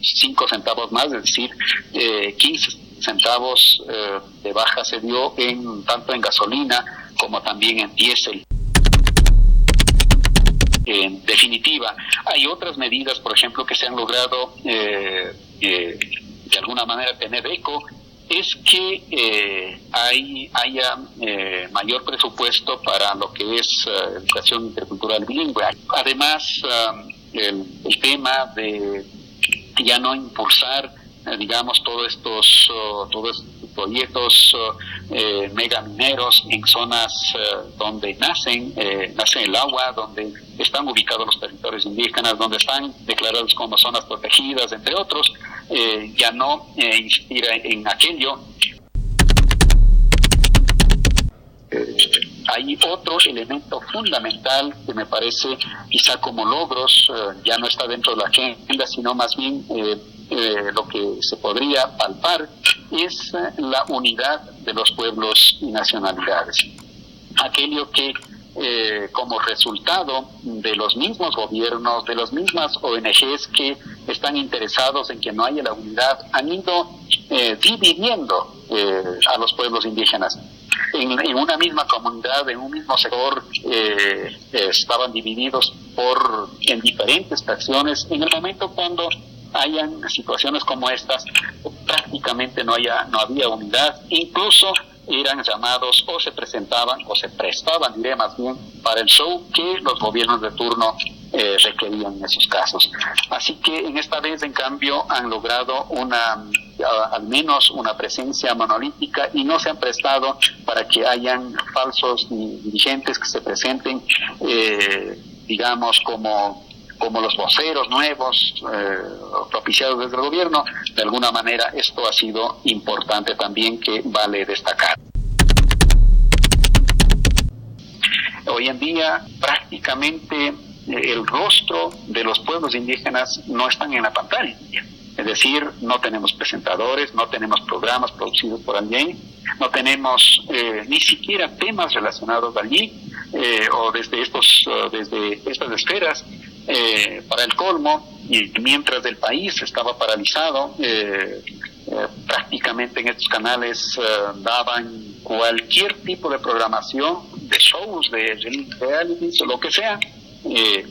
5 centavos más, es decir, 15 centavos de baja se dio en tanto en gasolina como también en diésel. En definitiva, hay otras medidas, por ejemplo, que se han logrado eh, eh, de alguna manera tener eco, es que eh, hay, haya mayor presupuesto para lo que es educación intercultural bilingüe. Además, el, el tema de ya no impulsar digamos, todos estos, todos estos proyectos eh, megamineros en zonas eh, donde nacen, eh, nace el agua, donde están ubicados los territorios indígenas, donde están declarados como zonas protegidas, entre otros, eh, ya no insistir en aquello. hay otro elemento fundamental que me parece quizá como logros ya no está dentro de la agenda, sino más bien eh, lo que se podría palpar es eh, la unidad de los pueblos y nacionalidades. Aquello que eh, como resultado de los mismos gobiernos, de las mismas ONGs que están interesados en que no haya la unidad, han ido dividiendo a los pueblos indígenas. En, en, una misma comunidad, en un mismo sector, estaban divididos por en diferentes fracciones. En el momento cuando hayan situaciones como estas, prácticamente no, haya, no había unidad, incluso eran llamados o se presentaban o se prestaban, diré más bien, para el show que los gobiernos de turno eh, requerían en esos casos. Así que en esta vez, en cambio, han logrado una al menos una presencia monolítica y no se han prestado para que hayan falsos dirigentes que se presenten, eh, digamos, como como los voceros nuevos eh, propiciados desde el gobierno, de alguna manera esto ha sido importante también que vale destacar. Hoy en día prácticamente eh, el rostro de los pueblos indígenas no están en la pantalla. Es decir, no tenemos presentadores, no tenemos programas producidos por alguien, no tenemos eh, ni siquiera temas relacionados allí o desde estos desde estas esferas eh, para el colmo, y mientras el país estaba paralizado, eh, eh, prácticamente en estos canales daban cualquier tipo de programación, de shows, de realities o lo que sea,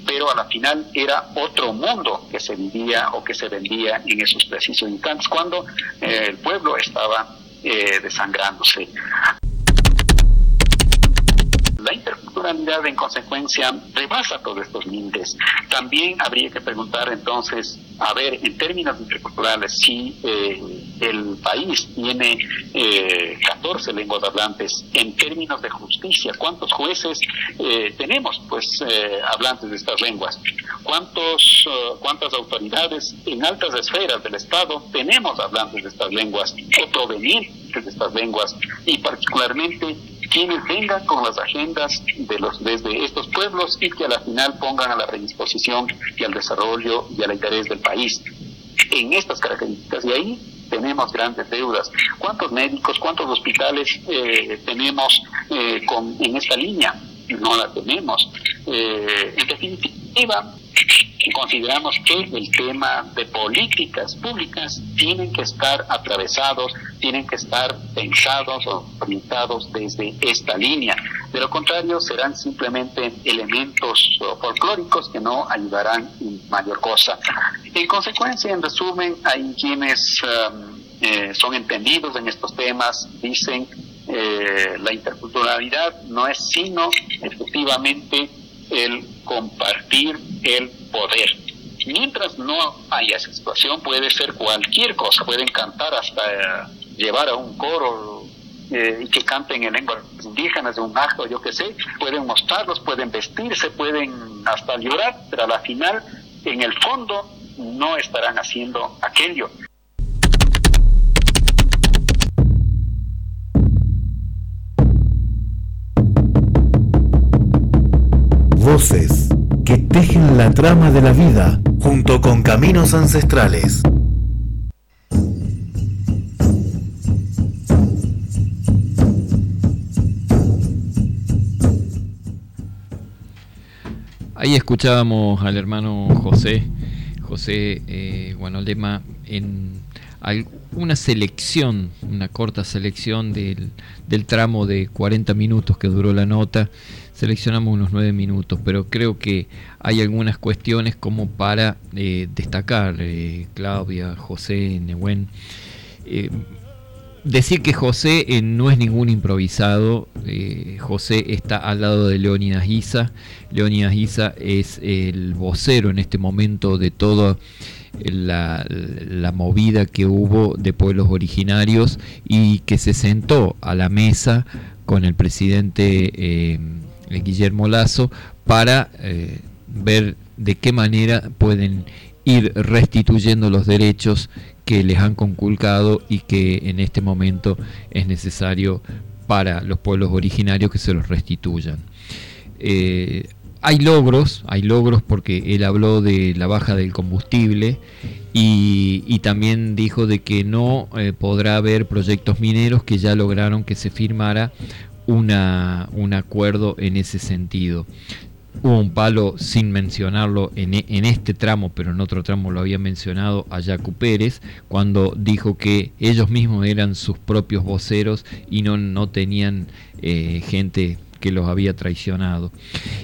pero a la final era otro mundo que se vivía o que se vendía en esos precisos instantes cuando el pueblo estaba desangrándose. La interculturalidad, en consecuencia, rebasa todos estos límites. También habría que preguntar entonces, a ver, en términos interculturales, si eh, el país tiene eh, 14 lenguas hablantes, en términos de justicia, ¿cuántos jueces eh, tenemos, pues, eh, hablantes de estas lenguas? ¿Cuántos, ¿Cuántas autoridades en altas esferas del Estado tenemos hablantes de estas lenguas o provenientes de estas lenguas? Y particularmente, quienes vengan con las agendas de los desde estos pueblos y que a la final pongan a la predisposición y al desarrollo y al interés del país. En estas características, y ahí tenemos grandes deudas. ¿Cuántos médicos, cuántos hospitales eh, tenemos eh, con, en esta línea? No la tenemos. Eh, en definitiva, consideramos que el tema de políticas públicas tienen que estar atravesados, tienen que estar pensados o orientados desde esta línea. De lo contrario, serán simplemente elementos folclóricos que no ayudarán en mayor cosa. En consecuencia, en resumen, hay quienes um, eh, son entendidos en estos temas, dicen eh, la interculturalidad no es sino efectivamente el compartir el poder. Mientras no haya situación, puede ser cualquier cosa, pueden cantar hasta eh, llevar a un coro eh, que canten en lenguas indígenas de un acto, yo qué sé, pueden mostrarlos, pueden vestirse, pueden hasta llorar, pero a la final, en el fondo, no estarán haciendo aquello. voces que tejen la trama de la vida junto con caminos ancestrales. Ahí escuchábamos al hermano José, José eh, Guanolema, en una selección, una corta selección del, del tramo de 40 minutos que duró la nota Seleccionamos unos 9 minutos, pero creo que hay algunas cuestiones como para eh, destacar, eh, Claudia, José, Nehuen. Eh, Decir que José eh, no es ningún improvisado, José está al lado de Leónidas Giza, Leónidas Giza es el vocero en este momento de toda la, movida que hubo de pueblos originarios y que se sentó a la mesa con el presidente Guillermo Lazo para eh, ver de qué manera pueden ir restituyendo los derechos que les han conculcado y que en este momento es necesario para los pueblos originarios que se los restituyan. Eh, hay logros, hay logros porque él habló de la baja del combustible y, también dijo de que no eh, podrá haber proyectos mineros que ya lograron que se firmara un acuerdo en ese sentido. Hubo un palo sin mencionarlo en, e- este tramo, pero en otro tramo lo había mencionado a Yacu Pérez, cuando dijo que ellos mismos eran sus propios voceros y no, no tenían eh, gente que los había traicionado.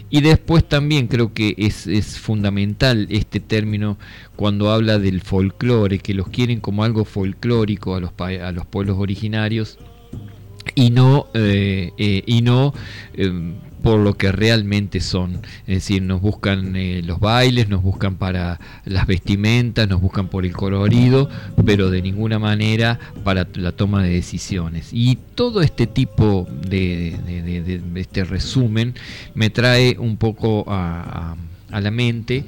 Y después también creo que es, es fundamental este término cuando habla del folclore, que los quieren como algo folclórico a los, a los pueblos originarios y no, eh, eh, y no eh, por lo que realmente son. Es decir, nos buscan eh, los bailes, nos buscan para las vestimentas, nos buscan por el colorido, pero de ninguna manera para la toma de decisiones. Y todo este tipo de, este resumen me trae un poco a- a la mente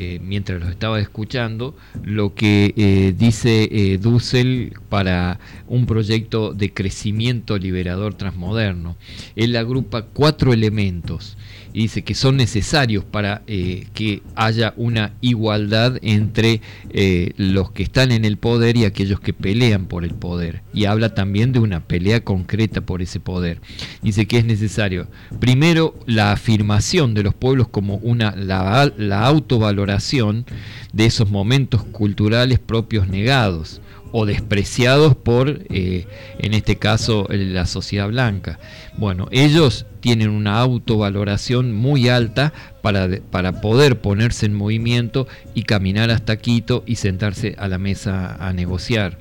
eh, mientras los estaba escuchando, lo que eh, dice eh, Dussel para un proyecto de crecimiento liberador transmoderno. Él agrupa cuatro elementos dice que son necesarios para eh, que haya una igualdad entre eh, los que están en el poder y aquellos que pelean por el poder. Y habla también de una pelea concreta por ese poder. Dice que es necesario, primero, la afirmación de los pueblos como una la, la autovaloración de esos momentos culturales propios negados o despreciados por, eh, en este caso, la sociedad blanca. Bueno, ellos tienen una autovaloración muy alta para, para poder ponerse en movimiento y caminar hasta Quito y sentarse a la mesa a negociar.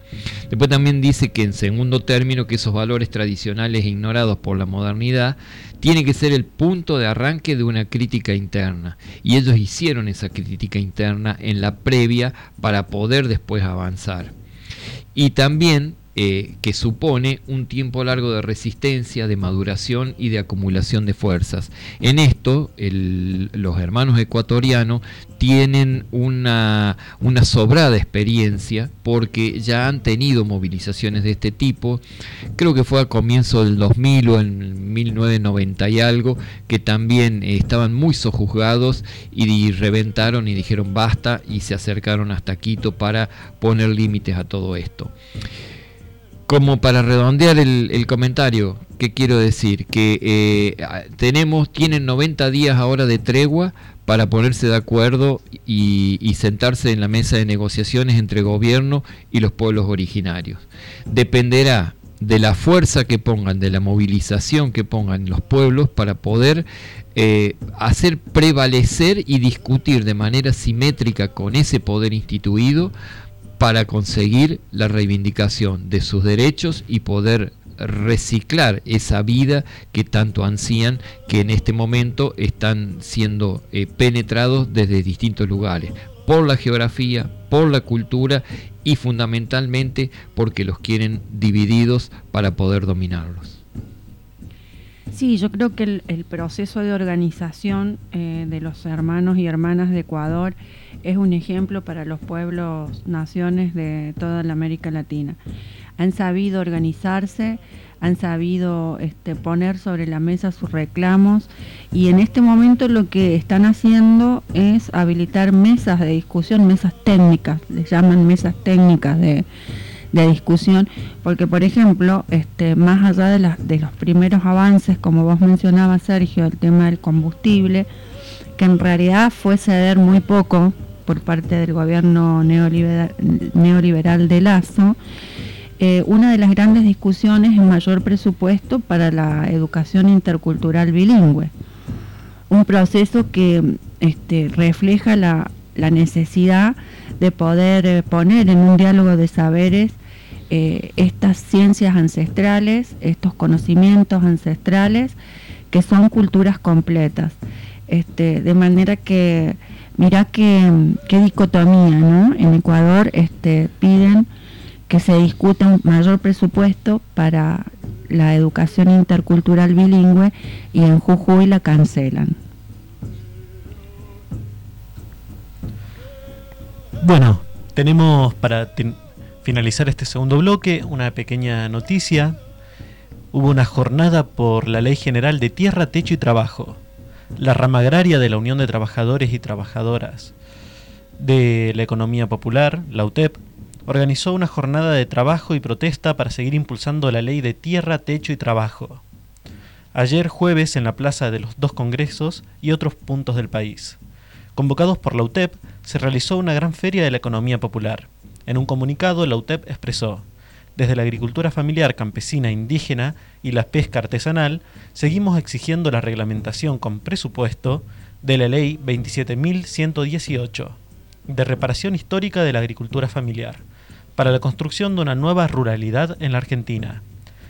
Después también dice que en segundo término que esos valores tradicionales ignorados por la modernidad tiene que ser el punto de arranque de una crítica interna. Y ellos hicieron esa crítica interna en la previa para poder después avanzar y también eh, que supone un tiempo largo de resistencia, de maduración y de acumulación de fuerzas. En esto, los hermanos ecuatorianos tienen una, sobrada experiencia porque ya han tenido movilizaciones de este tipo. Creo que fue a comienzo del 2000 o en 1990 y algo, que también estaban muy sojuzgados y reventaron y dijeron basta y se acercaron hasta Quito para poner límites a todo esto. Como para redondear el, comentario, ¿qué quiero decir? Que eh, tenemos, tienen 90 días ahora de tregua para ponerse de acuerdo y, y sentarse en la mesa de negociaciones entre gobierno y los pueblos originarios. Dependerá de la fuerza que pongan, de la movilización que pongan los pueblos para poder eh, hacer prevalecer y discutir de manera simétrica con ese poder instituido para conseguir la reivindicación de sus derechos y poder reciclar esa vida que tanto ansían que en este momento están siendo eh, penetrados desde distintos lugares por la geografía, por la cultura y fundamentalmente porque los quieren divididos para poder dominarlos. Sí, yo creo que el, proceso de organización eh, de los hermanos y hermanas de Ecuador es un ejemplo para los pueblos, naciones de toda la América Latina. Han sabido organizarse, han sabido este, poner sobre la mesa sus reclamos y en este momento lo que están haciendo es habilitar mesas de discusión, mesas técnicas, les llaman mesas técnicas de, de discusión, porque por ejemplo, este, más allá de, de los primeros avances, como vos mencionabas Sergio, el tema del combustible, que en realidad fue ceder muy poco por parte del gobierno neoliberal, neoliberal de Lazo, eh, una de las grandes discusiones es mayor presupuesto para la educación intercultural bilingüe. Un proceso que este, refleja la, la, necesidad de poder eh, poner en un diálogo de saberes eh, estas ciencias ancestrales, estos conocimientos ancestrales, que son culturas completas. Este, de manera que, qué, qué dicotomía, ¿no? En Ecuador este, piden que se discuta un mayor presupuesto para la educación intercultural bilingüe y en Jujuy la cancelan. Bueno, tenemos para finalizar este segundo bloque una pequeña noticia. Hubo una jornada por la Ley General de Tierra, Techo y Trabajo. La rama agraria de la Unión de Trabajadores y Trabajadoras de la Economía Popular, la UTEP, organizó una jornada de trabajo y protesta para seguir impulsando la ley de tierra, techo y trabajo. Ayer jueves en la plaza de los dos congresos y otros puntos del país. Convocados por la UTEP, se realizó una gran feria de la economía popular. En un comunicado, la UTEP expresó, desde la agricultura familiar campesina indígena y la pesca artesanal, seguimos exigiendo la reglamentación con presupuesto de la Ley 27.118 de reparación histórica de la agricultura familiar para la construcción de una nueva ruralidad en la Argentina.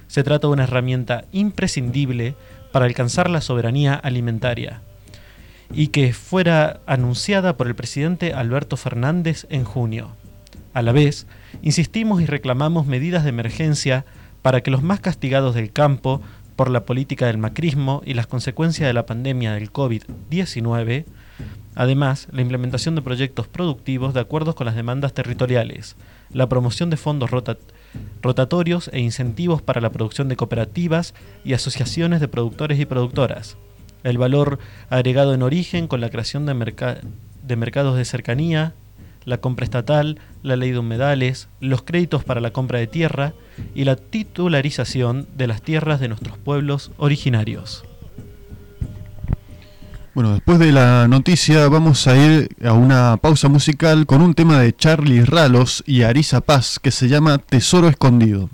Se trata de una herramienta imprescindible para alcanzar la soberanía alimentaria y que fuera anunciada por el presidente Alberto Fernández en junio. A la vez, insistimos y reclamamos medidas de emergencia para que los más castigados del campo por la política del macrismo y las consecuencias de la pandemia del COVID-19, además la implementación de proyectos productivos de acuerdo con las demandas territoriales, la promoción de fondos rotatorios e incentivos para la producción de cooperativas y asociaciones de productores y productoras, el valor agregado en origen con la creación de, de mercados de cercanía, la compra estatal, la ley de humedales, los créditos para la compra de tierra y la titularización de las tierras de nuestros pueblos originarios. Bueno, después de la noticia vamos a ir a una pausa musical con un tema de Charlie Ralos y Arisa Paz que se llama Tesoro Escondido.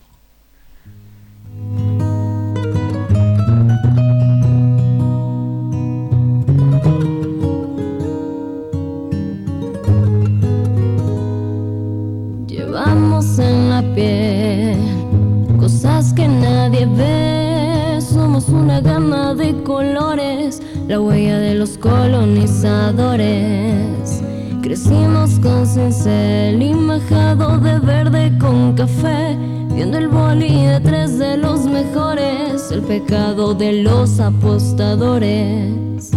Que nadie ve, somos una gama de colores la huella de los colonizadores. Crecimos con cincel y majado de verde con café, viendo el boli de tres de los mejores, el pecado de los apostadores.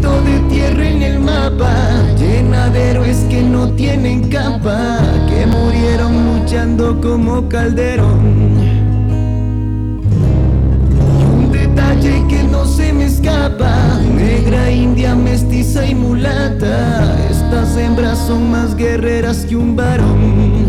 Pedacito de tierra en el mapa, llena de héroes que no tienen capa, que murieron luchando como Calderón. que no se me escapa Negra, india, mestiza y mulata Estas hembras son más guerreras que un varón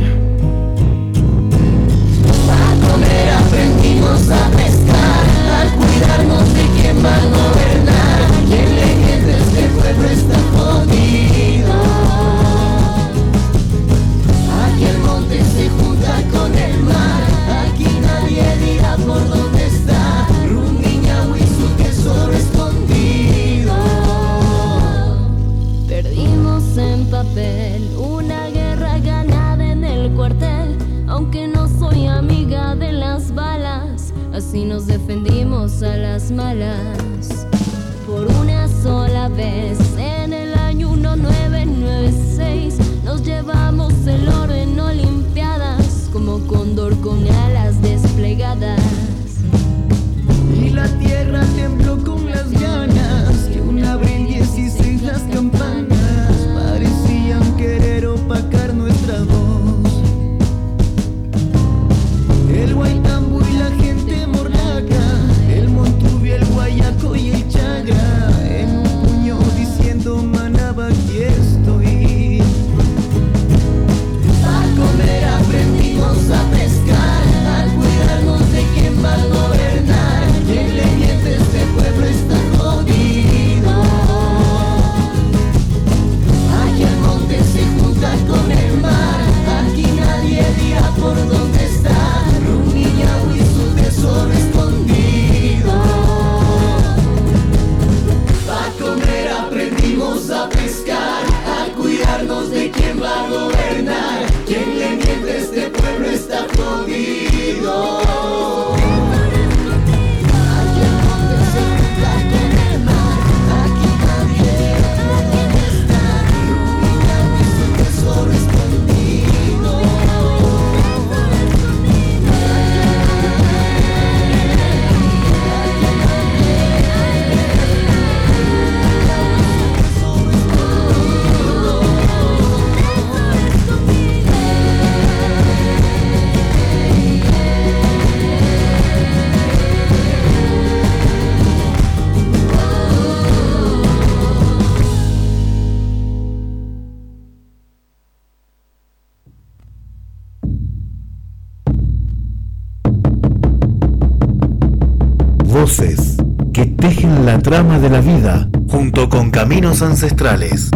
trama de la vida, junto con caminos ancestrales.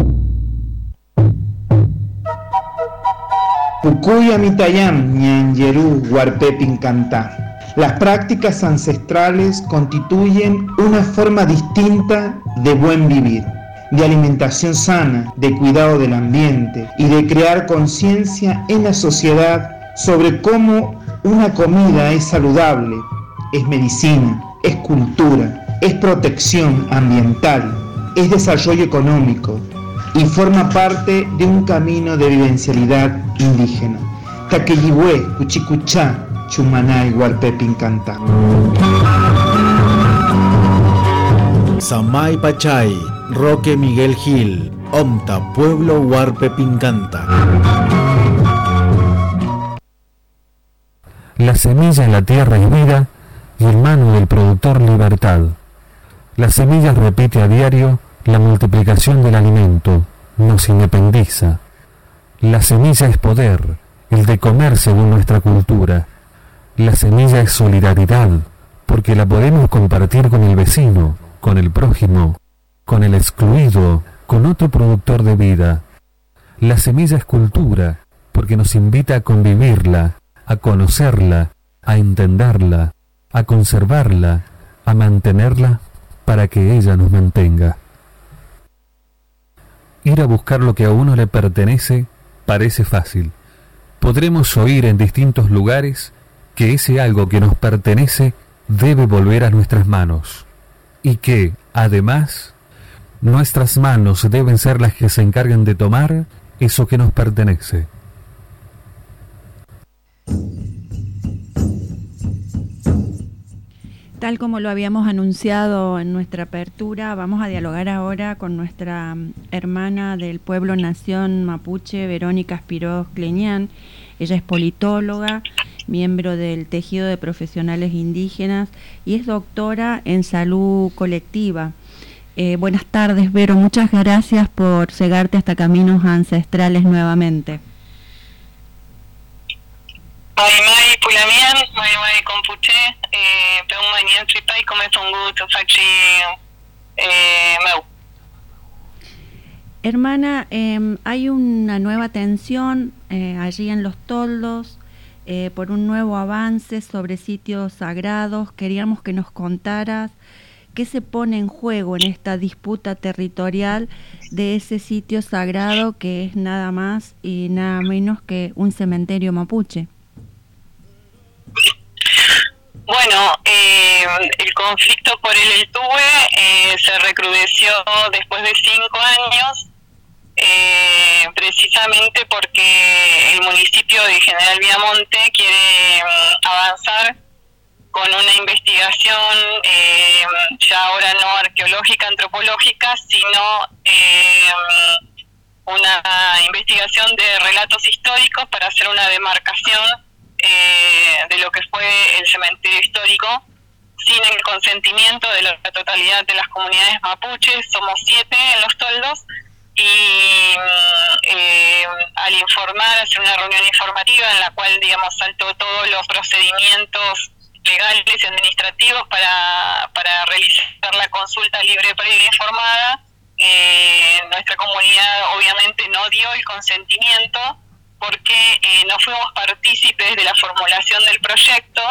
Huarpepin. Las prácticas ancestrales constituyen una forma distinta de buen vivir, de alimentación sana, de cuidado del ambiente y de crear conciencia en la sociedad sobre cómo una comida es saludable, es medicina, es cultura, es protección ambiental, es desarrollo económico y forma parte de un camino de vivencialidad indígena. Taqueyihue, Cuchicuchá, Chumaná y Huarpepincantá. Samay Pachay, Roque Miguel Gil, Omta, Pueblo Huarpe Pincanta. La semilla en la tierra es vida y el mano del productor libertad. La semilla repite a diario la multiplicación del alimento, nos independiza. La semilla es poder, el de comer según nuestra cultura. La semilla es solidaridad, porque la podemos compartir con el vecino, con el prójimo, con el excluido, con otro productor de vida. La semilla es cultura, porque nos invita a convivirla, a conocerla, a entenderla, a conservarla, a mantenerla para que ella nos mantenga. Ir a buscar lo que a uno le pertenece parece fácil. Podremos oír en distintos lugares que ese algo que nos pertenece debe volver a nuestras manos y que, además, nuestras manos deben ser las que se encarguen de tomar eso que nos pertenece. Tal como lo habíamos anunciado en nuestra apertura, vamos a dialogar ahora con nuestra mm, hermana del pueblo Nación Mapuche, Verónica Espiroz Cleñán. Ella es politóloga, miembro del tejido de profesionales indígenas y es doctora en salud colectiva. Eh, buenas tardes, Vero. Muchas gracias por cegarte hasta caminos ancestrales nuevamente. Marimai Pulamian, Compuche, eh, Manian Tripa y come un gusto, Fachi eh, Meu. Hermana, eh, hay una nueva tensión eh, allí en los toldos eh, por un nuevo avance sobre sitios sagrados. Queríamos que nos contaras qué se pone en juego en esta disputa territorial de ese sitio sagrado que es nada más y nada menos que un cementerio mapuche. Bueno, eh, el conflicto por el Eltube eh, se recrudeció después de cinco años, eh, precisamente porque el municipio de General Viamonte quiere mm, avanzar con una investigación eh, ya ahora no arqueológica, antropológica, sino eh, una investigación de relatos históricos para hacer una demarcación eh, de lo que fue el cementerio histórico sin el consentimiento de la totalidad de las comunidades mapuches, somos siete en los toldos, y eh, al informar, hacer una reunión informativa en la cual, digamos, saltó todos los procedimientos legales y administrativos para, para realizar la consulta libre, previa e informada, eh, nuestra comunidad obviamente no dio el consentimiento porque eh, no fuimos partícipes de la formulación del proyecto,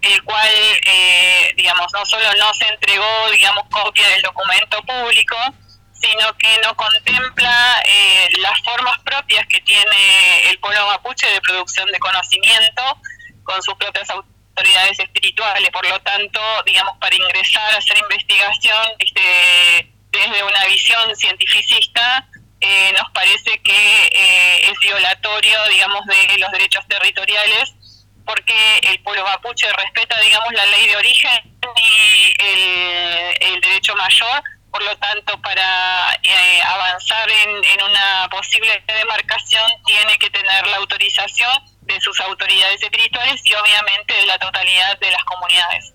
el cual, eh, digamos, no solo no se entregó, digamos, copia del documento público, sino que no contempla eh, las formas propias que tiene el pueblo mapuche de producción de conocimiento con sus propias autoridades espirituales. Por lo tanto, digamos, para ingresar a hacer investigación este, desde una visión cientificista, eh, nos parece que eh, es violatorio, digamos, de los derechos territoriales, porque el pueblo mapuche respeta, digamos, la ley de origen y el, el derecho mayor, por lo tanto, para eh, avanzar en, en una posible demarcación tiene que tener la autorización de sus autoridades espirituales y obviamente de la totalidad de las comunidades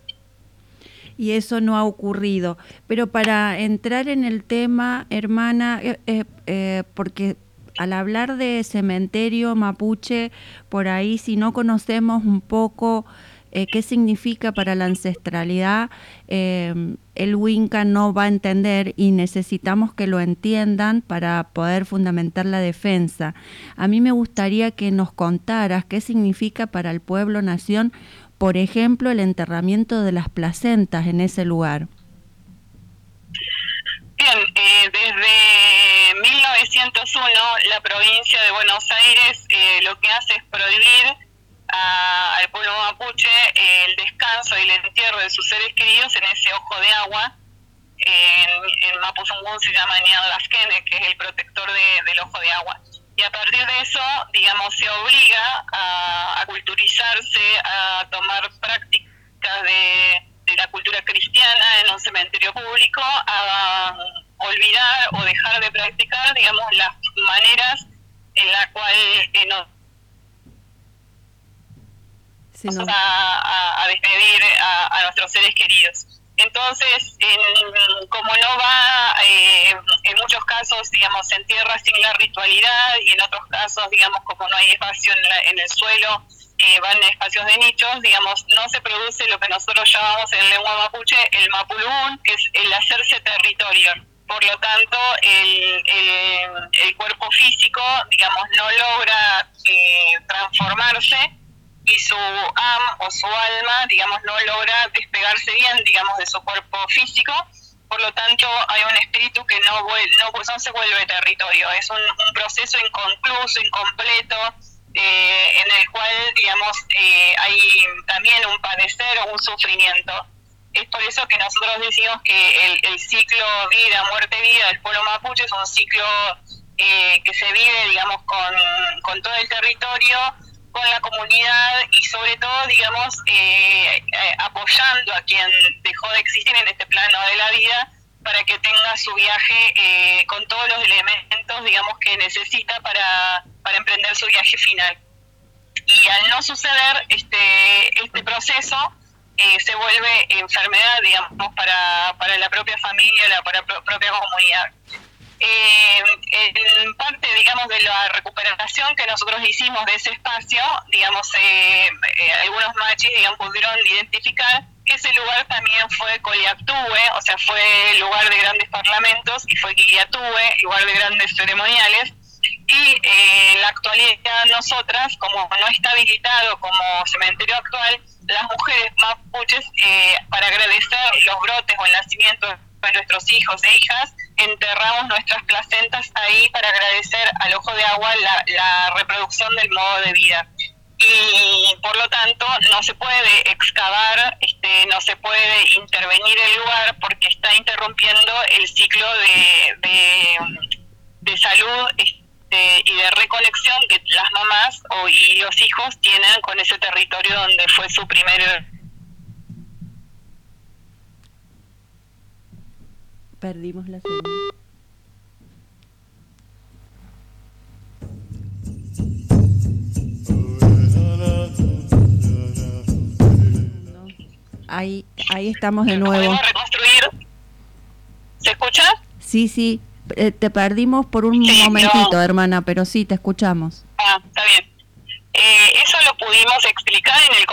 y eso no ha ocurrido. Pero para entrar en el tema, hermana, eh, eh, eh, porque al hablar de cementerio mapuche, por ahí si no conocemos un poco qué significa para la ancestralidad, el Winca no va a entender y necesitamos que lo entiendan para poder fundamentar la defensa. A mí me gustaría que nos contaras qué significa para el pueblo nación, por ejemplo, el enterramiento de las placentas en ese lugar. Bien, eh, desde 1901 la provincia de Buenos Aires eh, lo que hace es prohibir a- al pueblo mapuche eh, el descanso y el entierro de sus seres queridos en ese ojo de agua. En, en Mapuzungún se llama Nian Lasquene, que es el protector de- del ojo de agua. Y a partir de eso, digamos, se obliga a, a culturizarse, a tomar prácticas de, de la cultura cristiana en un cementerio público, a olvidar o dejar de practicar, digamos, las maneras en las cuales eh, nos Si no- a, a- a despedir a, a nuestros seres queridos. Entonces, en- como no va, eh, en muchos casos, digamos, se entierra sin la ritualidad y en otros casos, digamos, como no hay espacio en, la- en el suelo, eh, van en espacios de nichos, digamos, no se produce lo que nosotros llamamos en lengua mapuche el mapulún, que es el hacerse territorio. Por lo tanto, el, el- el cuerpo físico, digamos, no logra eh, transformarse y su am o su alma, digamos, no logra despegarse bien, digamos, de su cuerpo físico. Por lo tanto, hay un espíritu que no, no, pues no se vuelve territorio. Es un, proceso inconcluso, incompleto, eh, en el cual, digamos, eh, hay también un padecer o un sufrimiento. Es por eso que nosotros decimos que el, el ciclo vida, muerte, vida del pueblo mapuche es un ciclo eh, que se vive, digamos, con, con todo el territorio, con la comunidad y sobre todo, digamos, eh, eh, apoyando a quien dejó de existir en este plano de la vida para que tenga su viaje eh, con todos los elementos, digamos, que necesita para, para emprender su viaje final. Y al no suceder este, este proceso, eh, se vuelve enfermedad, digamos, para, para la propia familia, la para la propia comunidad. Eh, en parte, digamos, de la recuperación que nosotros hicimos de ese espacio, digamos, eh, eh, algunos machis, digamos, pudieron identificar que ese lugar también fue Coliactúe, o sea, fue lugar de grandes parlamentos, y fue Quiliatúe, lugar de grandes ceremoniales, y eh, en la actualidad nosotras, como no está habilitado como cementerio actual, las mujeres mapuches, eh, para agradecer los brotes o el nacimiento de nuestros hijos e hijas, enterramos nuestras placentas ahí para agradecer al ojo de agua la, la reproducción del modo de vida. Y por lo tanto no se puede excavar, este, no se puede intervenir el lugar porque está interrumpiendo el ciclo de, de, salud este, y de reconexión que las mamás o, y los hijos tienen con ese territorio donde fue su primer Perdimos la señal. Ahí, ahí estamos de nuevo. reconstruir. ¿Se escucha? Sí, sí, eh, te perdimos por un Sí, momentito, no. hermana, pero sí, te escuchamos. Ah, está bien. Eh, eso lo pudimos explicar en el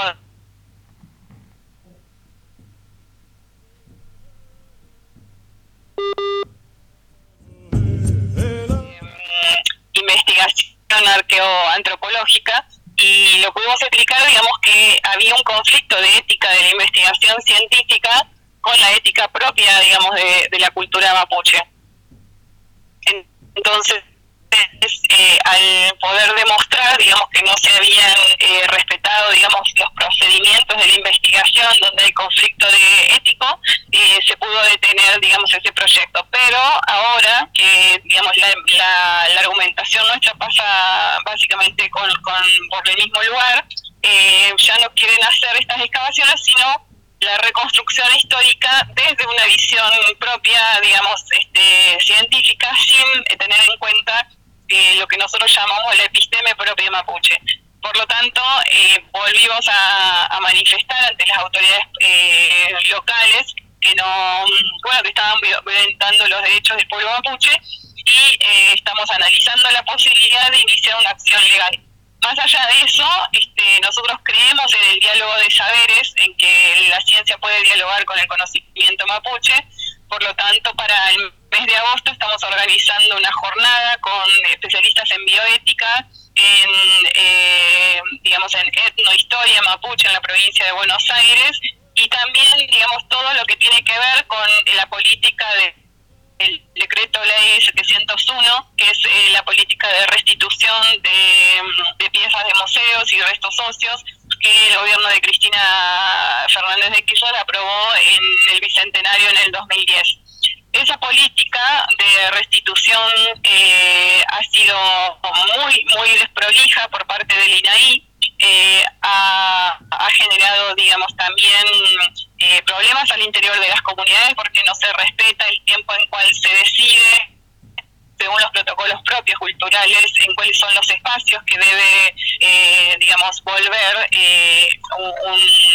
investigación arqueoantropológica y lo pudimos explicar, digamos, que había un conflicto de ética de la investigación científica con la ética propia, digamos, de, de la cultura mapuche. En- Eh, al poder demostrar, digamos, que no se habían eh, respetado, digamos, los procedimientos de la investigación donde hay conflicto de ético, eh, se pudo detener, digamos, ese proyecto. Pero ahora que, digamos, la, la, la argumentación nuestra pasa básicamente con, por el mismo lugar, eh, ya no quieren hacer estas excavaciones, sino la reconstrucción histórica desde una visión propia, digamos, este, científica, sin tener en cuenta eh, lo que nosotros llamamos la episteme propia mapuche. Por lo tanto, eh, volvimos a, a manifestar ante las autoridades eh, locales que no, bueno, que estaban violentando los derechos del pueblo mapuche y eh, estamos analizando la posibilidad de iniciar una acción legal. más allá de eso, este, nosotros creemos en el diálogo de saberes, en que la ciencia puede dialogar con el conocimiento mapuche, por lo tanto, para el mes de agosto estamos organizando una jornada con especialistas en bioética, en, eh, digamos, en etnohistoria mapuche en la provincia de Buenos Aires y también, digamos, todo lo que tiene que ver con la política de el decreto ley 701, que es eh, la política de restitución de, de, piezas de museos y restos socios que el gobierno de Cristina Fernández de Kirchner aprobó en el Bicentenario en el 2010. Esa política de restitución eh, ha sido muy, muy desprolija por parte del INAI, eh, ha, generado, digamos, también eh, problemas al interior de las comunidades porque no se respeta el tiempo en cual se decide según los protocolos propios culturales en cuáles son los espacios que debe, eh, digamos, volver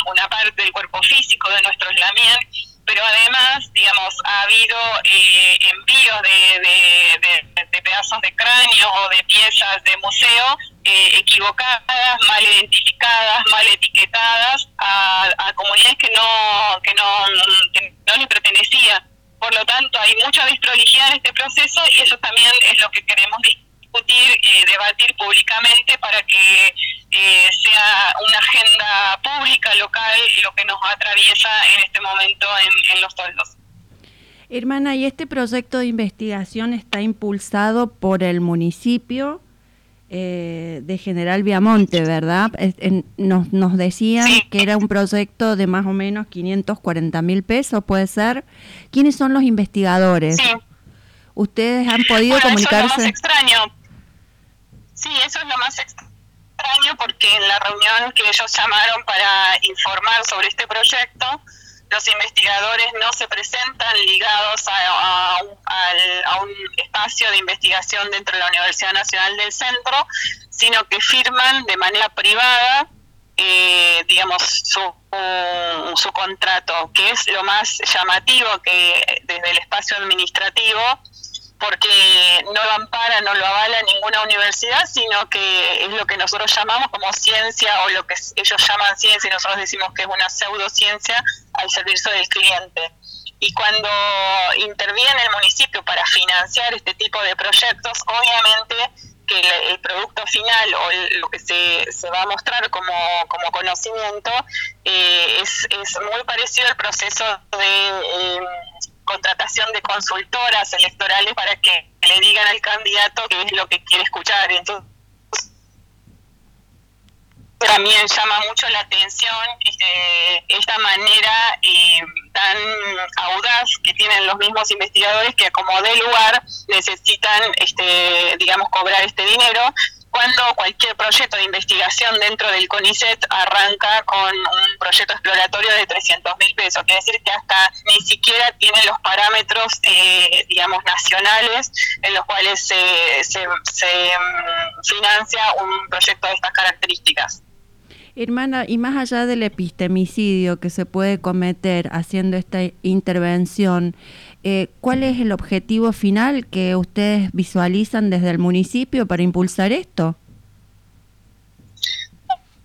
una parte del cuerpo físico de nuestro eslamien pero además, digamos, ha habido eh, envíos de, de, pedazos de cráneo o de piezas de museo eh, equivocadas, mal identificadas, mal etiquetadas a, comunidades que no, que no, que no les pertenecía. Por lo tanto, hay mucha desprolijidad en este proceso y eso también es lo que queremos discutir, eh, debatir públicamente para que eh, sea una agenda pública, local, lo que nos atraviesa en este momento en, los toldos. Hermana, ¿y este proyecto de investigación está impulsado por el municipio eh, de General Viamonte, verdad? nos, nos decían que era un proyecto de más o menos 540 mil pesos, ¿puede ser? ¿Quiénes son los investigadores? Sí. ¿Ustedes han podido comunicarse? Eso es lo más extraño. Sí, eso es lo más extraño porque en la reunión que ellos llamaron para informar sobre este proyecto, los investigadores no se presentan ligados a, un espacio de investigación dentro de la Universidad Nacional del Centro, sino que firman de manera privada, eh, digamos, su, su contrato, que es lo más llamativo que desde el espacio administrativo porque no lo ampara, no lo avala ninguna universidad, sino que es lo que nosotros llamamos como ciencia o lo que ellos llaman ciencia y nosotros decimos que es una pseudociencia al servicio del cliente. Y cuando interviene el municipio para financiar este tipo de proyectos, obviamente que el, producto final o lo que se, se, va a mostrar como, como conocimiento eh, es, es muy parecido al proceso de... Eh, contratación de consultoras electorales para que le digan al candidato qué es lo que quiere escuchar. Entonces, también llama mucho la atención este, esta manera eh, tan audaz que tienen los mismos investigadores que como de lugar necesitan, este, digamos, cobrar este dinero cuando cualquier proyecto de investigación dentro del CONICET arranca con un proyecto exploratorio de 300 mil pesos. Quiere decir que hasta ni siquiera tiene los parámetros, eh, digamos, nacionales en los cuales se, se, mm, financia un proyecto de estas características. Hermana, y más allá del epistemicidio que se puede cometer haciendo esta intervención, eh, ¿cuál es el objetivo final que ustedes visualizan desde el municipio para impulsar esto?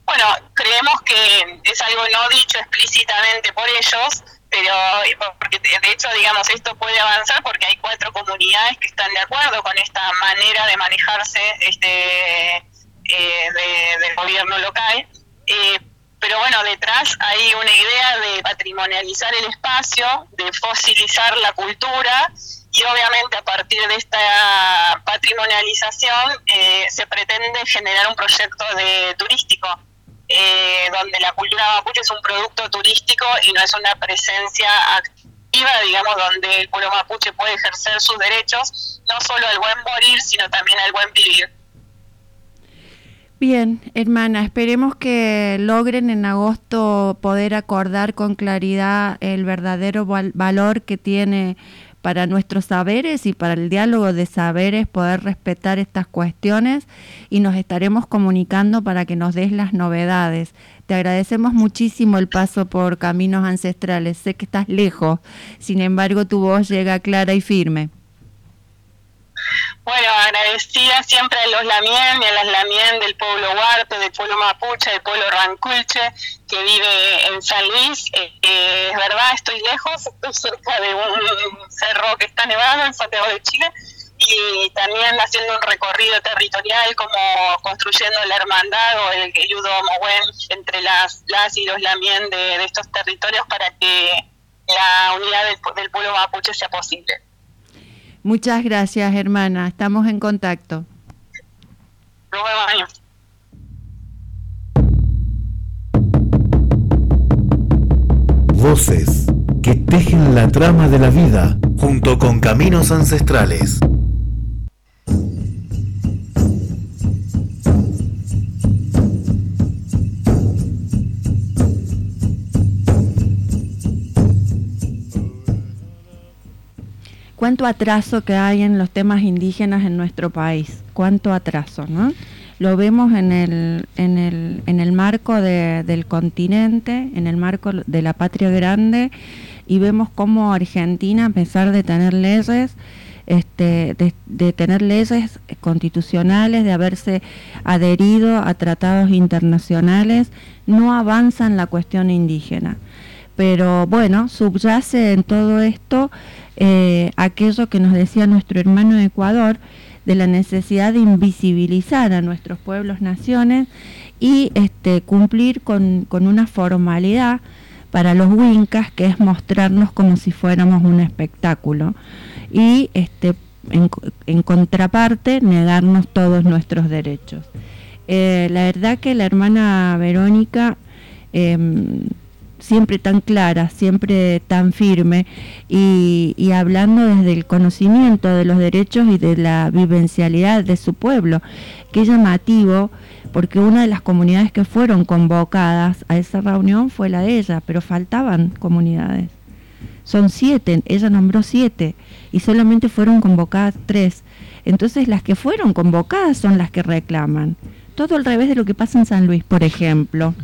Bueno, creemos que es algo no dicho explícitamente por ellos, pero porque de hecho, digamos, esto puede avanzar porque hay cuatro comunidades que están de acuerdo con esta manera de manejarse este eh, del gobierno local. Eh, pero bueno, detrás hay una idea de patrimonializar el espacio, de fosilizar la cultura y obviamente a partir de esta patrimonialización eh, se pretende generar un proyecto de turístico, eh, donde la cultura mapuche es un producto turístico y no es una presencia activa, digamos, donde el pueblo mapuche puede ejercer sus derechos, no solo al buen morir, sino también al buen vivir. Bien, hermana, esperemos que logren en agosto poder acordar con claridad el verdadero valor que tiene para nuestros saberes y para el diálogo de saberes poder respetar estas cuestiones y nos estaremos comunicando para que nos des las novedades. Te agradecemos muchísimo el paso por caminos ancestrales. Sé que estás lejos, sin embargo tu voz llega clara y firme. Bueno, agradecida siempre a los Lamien y a las Lamien del pueblo Huarte, del pueblo Mapuche, del pueblo Ranculche, que vive en San Luis. Eh, eh, es verdad, estoy lejos, estoy cerca de un cerro que está nevado en Santiago de Chile y también haciendo un recorrido territorial como construyendo la hermandad o el ayudo Mohuen entre las, las y los Lamien de, de estos territorios para que la unidad del, del pueblo mapuche sea posible. Muchas gracias, hermana. Estamos en contacto. Voces que tejen la trama de la vida junto con caminos ancestrales. Cuánto atraso que hay en los temas indígenas en nuestro país, cuánto atraso, ¿no? Lo vemos en el, en el, en el marco de, del continente, en el marco de la patria grande, y vemos cómo Argentina, a pesar de tener leyes, este, de, tener leyes constitucionales, de haberse adherido a tratados internacionales, no avanza en la cuestión indígena. Pero bueno, subyace en todo esto eh, aquello que nos decía nuestro hermano de Ecuador, de la necesidad de invisibilizar a nuestros pueblos, naciones y este, cumplir con, una formalidad para los wincas, que es mostrarnos como si fuéramos un espectáculo. Y este, en, contraparte, negarnos todos nuestros derechos. Eh, la verdad que la hermana Verónica eh, siempre tan clara, siempre tan firme y, y, hablando desde el conocimiento de los derechos y de la vivencialidad de su pueblo. Qué llamativo, porque una de las comunidades que fueron convocadas a esa reunión fue la de ella, pero faltaban comunidades. Son siete, ella nombró siete y solamente fueron convocadas tres. Entonces las que fueron convocadas son las que reclaman. Todo al revés de lo que pasa en San Luis, por ejemplo.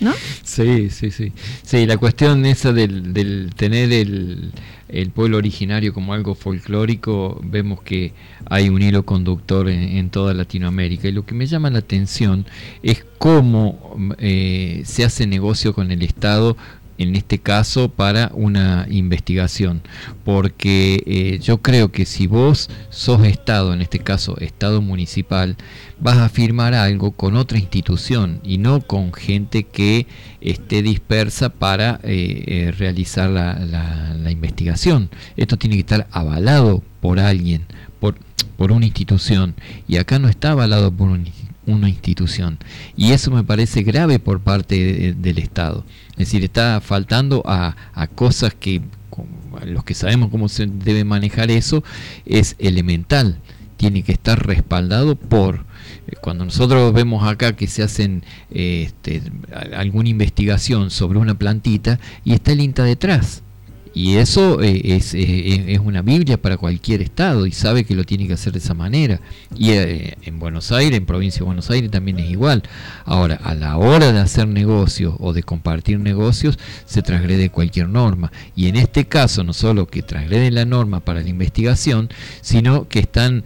¿No? Sí, sí, sí. Sí, la cuestión esa del, del tener el, el, pueblo originario como algo folclórico, vemos que hay un hilo conductor en, toda Latinoamérica. Y lo que me llama la atención es cómo eh, se hace negocio con el Estado en este caso para una investigación porque eh, yo creo que si vos sos estado en este caso estado municipal vas a firmar algo con otra institución y no con gente que esté dispersa para eh, eh, realizar la, la, la, investigación esto tiene que estar avalado por alguien por, por una institución y acá no está avalado por un una institución. Y eso me parece grave por parte de, del Estado. Es decir, está faltando a, a cosas que los que sabemos cómo se debe manejar eso es elemental. Tiene que estar respaldado por cuando nosotros vemos acá que se hacen este, alguna investigación sobre una plantita y está el INTA detrás y eso eh, es, eh, es, una Biblia para cualquier estado y sabe que lo tiene que hacer de esa manera. Y eh, en Buenos Aires, en provincia de Buenos Aires también es igual. Ahora, a la hora de hacer negocios o de compartir negocios, se transgrede cualquier norma. Y en este caso, no solo que transgreden la norma para la investigación, sino que están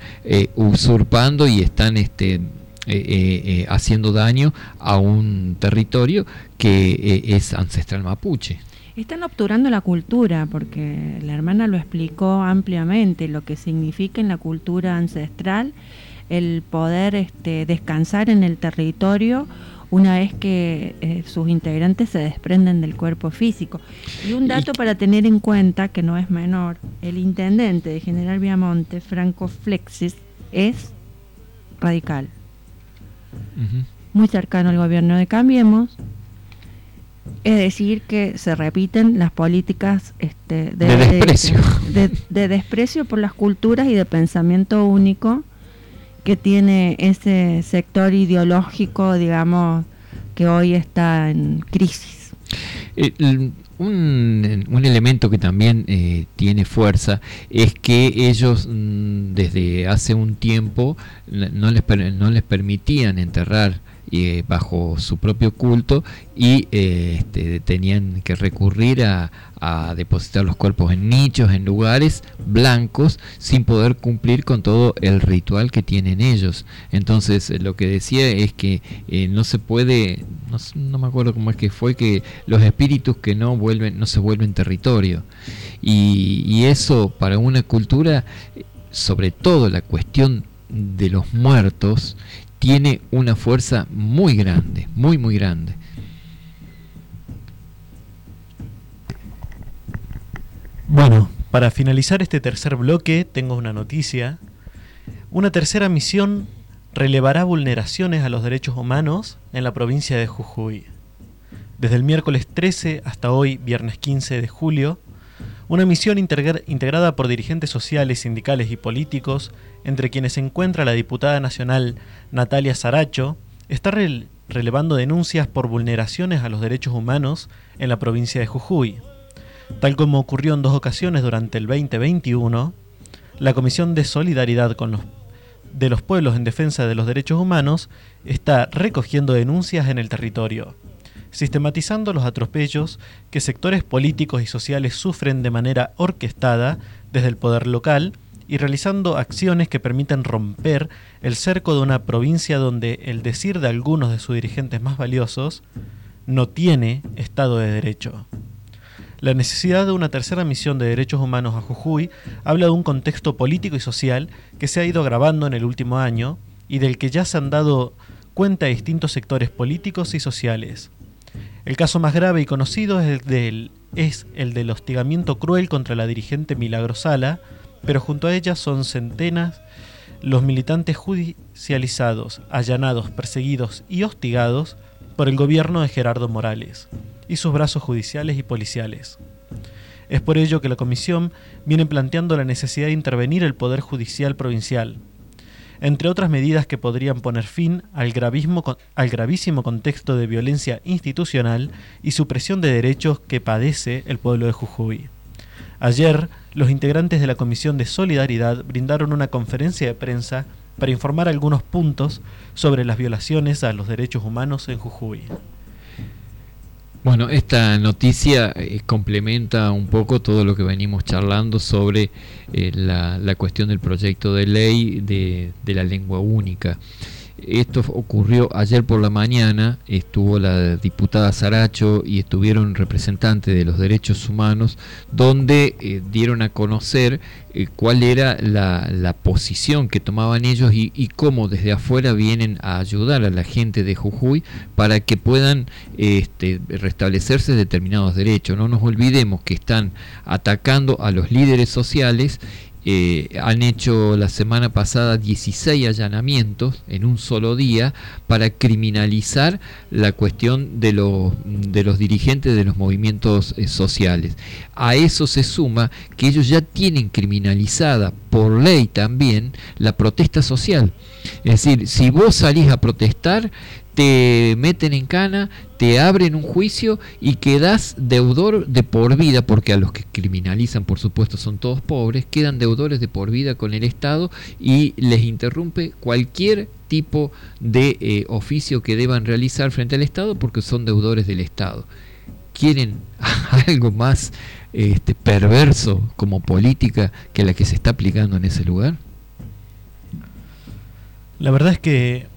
usurpando y están este, eh, eh, haciendo daño a un territorio que eh, es ancestral mapuche. Están obturando la cultura, porque la hermana lo explicó ampliamente, lo que significa en la cultura ancestral el poder este, descansar en el territorio una vez que eh, sus integrantes se desprenden del cuerpo físico. Y un dato para tener en cuenta, que no es menor, el intendente de General Viamonte, Franco Flexis, es radical. Uh -huh. Muy cercano al gobierno de Cambiemos, es decir, que se repiten las políticas este, de, de, desprecio. De, de, desprecio por las culturas y de pensamiento único que tiene ese sector ideológico, digamos, que hoy está en crisis. El, un, un, elemento que también eh, tiene fuerza es que ellos mmm, desde hace un tiempo no les, no les permitían enterrar eh, bajo su propio culto y eh, este, tenían que recurrir a, a depositar los cuerpos en nichos, en lugares blancos, sin poder cumplir con todo el ritual que tienen ellos. Entonces, eh, lo que decía es que no se puede, no, no me acuerdo cómo es que fue, que los espíritus que no vuelven, no se vuelven territorio. Y, y eso para una cultura, sobre todo la cuestión de los muertos, tiene una fuerza muy grande, muy, muy grande. Bueno, para finalizar este tercer bloque, tengo una noticia. Una tercera misión relevará vulneraciones a los derechos humanos en la provincia de Jujuy. Desde el miércoles 13 hasta hoy, viernes 15 de julio, una misión integra- integrada por dirigentes sociales, sindicales y políticos, entre quienes se encuentra la diputada nacional Natalia Saracho, está rel- relevando denuncias por vulneraciones a los derechos humanos en la provincia de Jujuy. Tal como ocurrió en dos ocasiones durante el 2021, la Comisión de Solidaridad con los, de los Pueblos en Defensa de los Derechos Humanos está recogiendo denuncias en el territorio, sistematizando los atropellos que sectores políticos y sociales sufren de manera orquestada desde el poder local y realizando acciones que permiten romper el cerco de una provincia donde el decir de algunos de sus dirigentes más valiosos no tiene Estado de Derecho. La necesidad de una tercera misión de derechos humanos a Jujuy habla de un contexto político y social que se ha ido agravando en el último año y del que ya se han dado cuenta distintos sectores políticos y sociales. El caso más grave y conocido es el del, hostigamiento cruel contra la dirigente Milagro Sala, pero junto a ella son centenas los militantes judicializados, allanados, perseguidos y hostigados por el gobierno de Gerardo Morales y sus brazos judiciales y policiales. Es por ello que la Comisión viene planteando la necesidad de intervenir el Poder Judicial Provincial, entre otras medidas que podrían poner fin al, gravísimo contexto de violencia institucional y supresión de derechos que padece el pueblo de Jujuy. Ayer, los integrantes de la Comisión de Solidaridad brindaron una conferencia de prensa para informar algunos puntos sobre las violaciones a los derechos humanos en Jujuy. Bueno, esta noticia eh, complementa un poco todo lo que venimos charlando sobre eh, la, la cuestión del proyecto de ley de, de la lengua única. Esto ocurrió ayer por la mañana, estuvo la diputada Saracho y estuvieron representantes de los derechos humanos, donde eh, dieron a conocer eh, cuál era la, la posición que tomaban ellos y, y cómo desde afuera vienen a ayudar a la gente de Jujuy para que puedan este, restablecerse determinados derechos. No nos olvidemos que están atacando a los líderes sociales eh, han hecho la semana pasada 16 allanamientos en un solo día para criminalizar la cuestión de los, de los dirigentes de los movimientos eh, sociales. A eso se suma que ellos ya tienen criminalizada por ley también la protesta social. Es decir, si vos salís a protestar, te meten en cana, te abren un juicio y quedás deudor de por vida, porque a los que criminalizan, por supuesto, son todos pobres, quedan deudores de por vida con el Estado y les interrumpe cualquier tipo de eh, oficio que deban realizar frente al Estado porque son deudores del Estado. ¿Quieren algo más este, perverso como política que la que se está aplicando en ese lugar? La verdad es que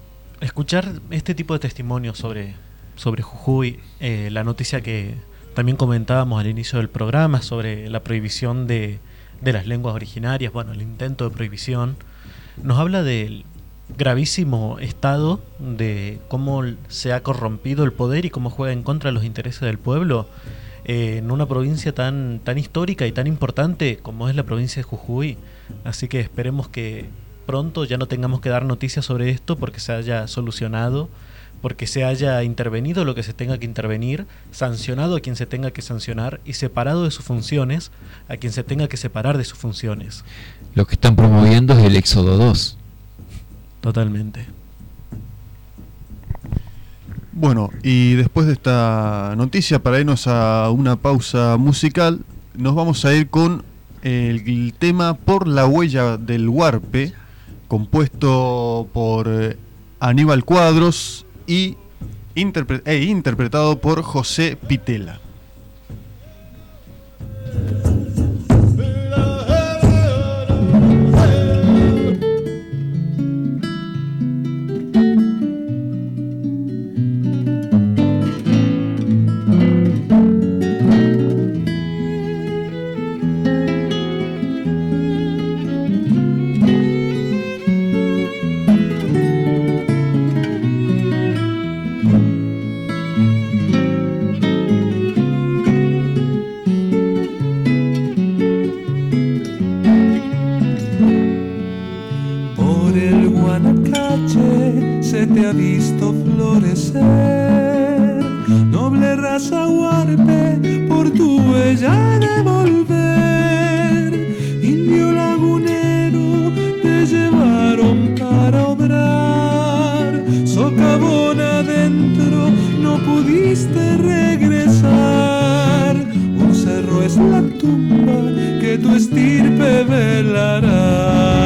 escuchar este tipo de testimonios sobre, sobre Jujuy, eh, la noticia que también comentábamos al inicio del programa sobre la prohibición de, de las lenguas originarias, bueno, el intento de prohibición, nos habla del gravísimo estado de cómo se ha corrompido el poder y cómo juega en contra de los intereses del pueblo eh, en una provincia tan, tan histórica y tan importante como es la provincia de Jujuy. Así que esperemos que pronto ya no tengamos que dar noticias sobre esto porque se haya solucionado, porque se haya intervenido lo que se tenga que intervenir, sancionado a quien se tenga que sancionar y separado de sus funciones a quien se tenga que separar de sus funciones. Lo que están promoviendo es el Éxodo 2. Totalmente. Bueno, y después de esta noticia, para irnos a una pausa musical, nos vamos a ir con el, el tema Por la huella del Huarpe, compuesto por eh, Aníbal Cuadros y e interpretado por José Pitela. Estirpe velará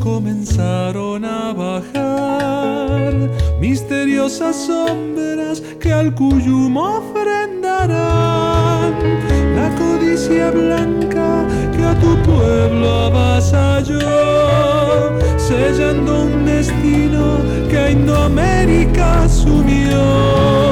comenzaron a bajar misteriosas sombras que al Cuyumo ofrendarán. La codicia blanca que a tu pueblo avasalló, sellando un destino que a Indoamérica sumió.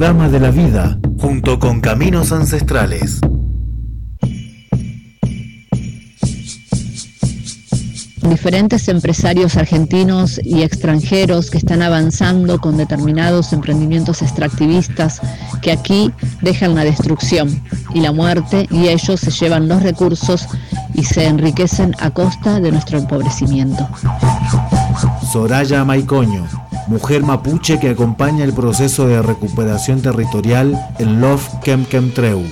Trama de la vida junto con caminos ancestrales. diferentes empresarios argentinos y extranjeros que están avanzando con determinados emprendimientos extractivistas que aquí dejan la destrucción y la muerte y ellos se llevan los recursos y se enriquecen a costa de nuestro empobrecimiento. Soraya Maicoño, mujer mapuche que acompaña el proceso de recuperación territorial en Love Kem Kem Treu.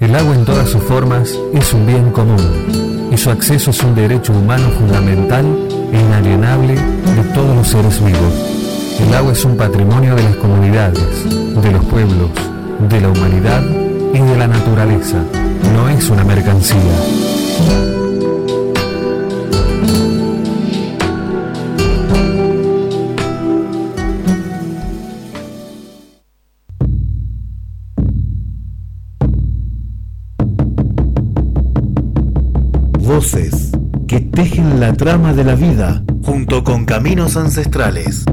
El agua en todas sus formas es un bien común y su acceso es un derecho humano fundamental e inalienable de todos los seres vivos. El agua es un patrimonio de las comunidades, de los pueblos, de la humanidad y de la naturaleza. No es una mercancía. La trama de la vida, junto con Caminos Ancestrales.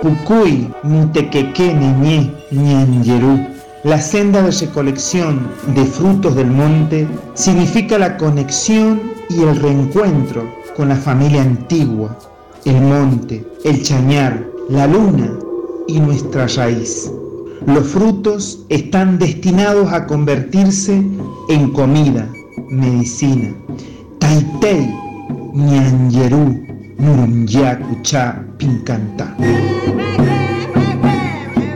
Cucuy, Mitequeque, Niñé, La senda de recolección de frutos del monte significa la conexión y el reencuentro con la familia antigua, el monte, el chañar, la luna y nuestra raíz. Los frutos están destinados a convertirse en comida, medicina. Taitei, Ñanjerú, Murunyacuchá, Pincanta.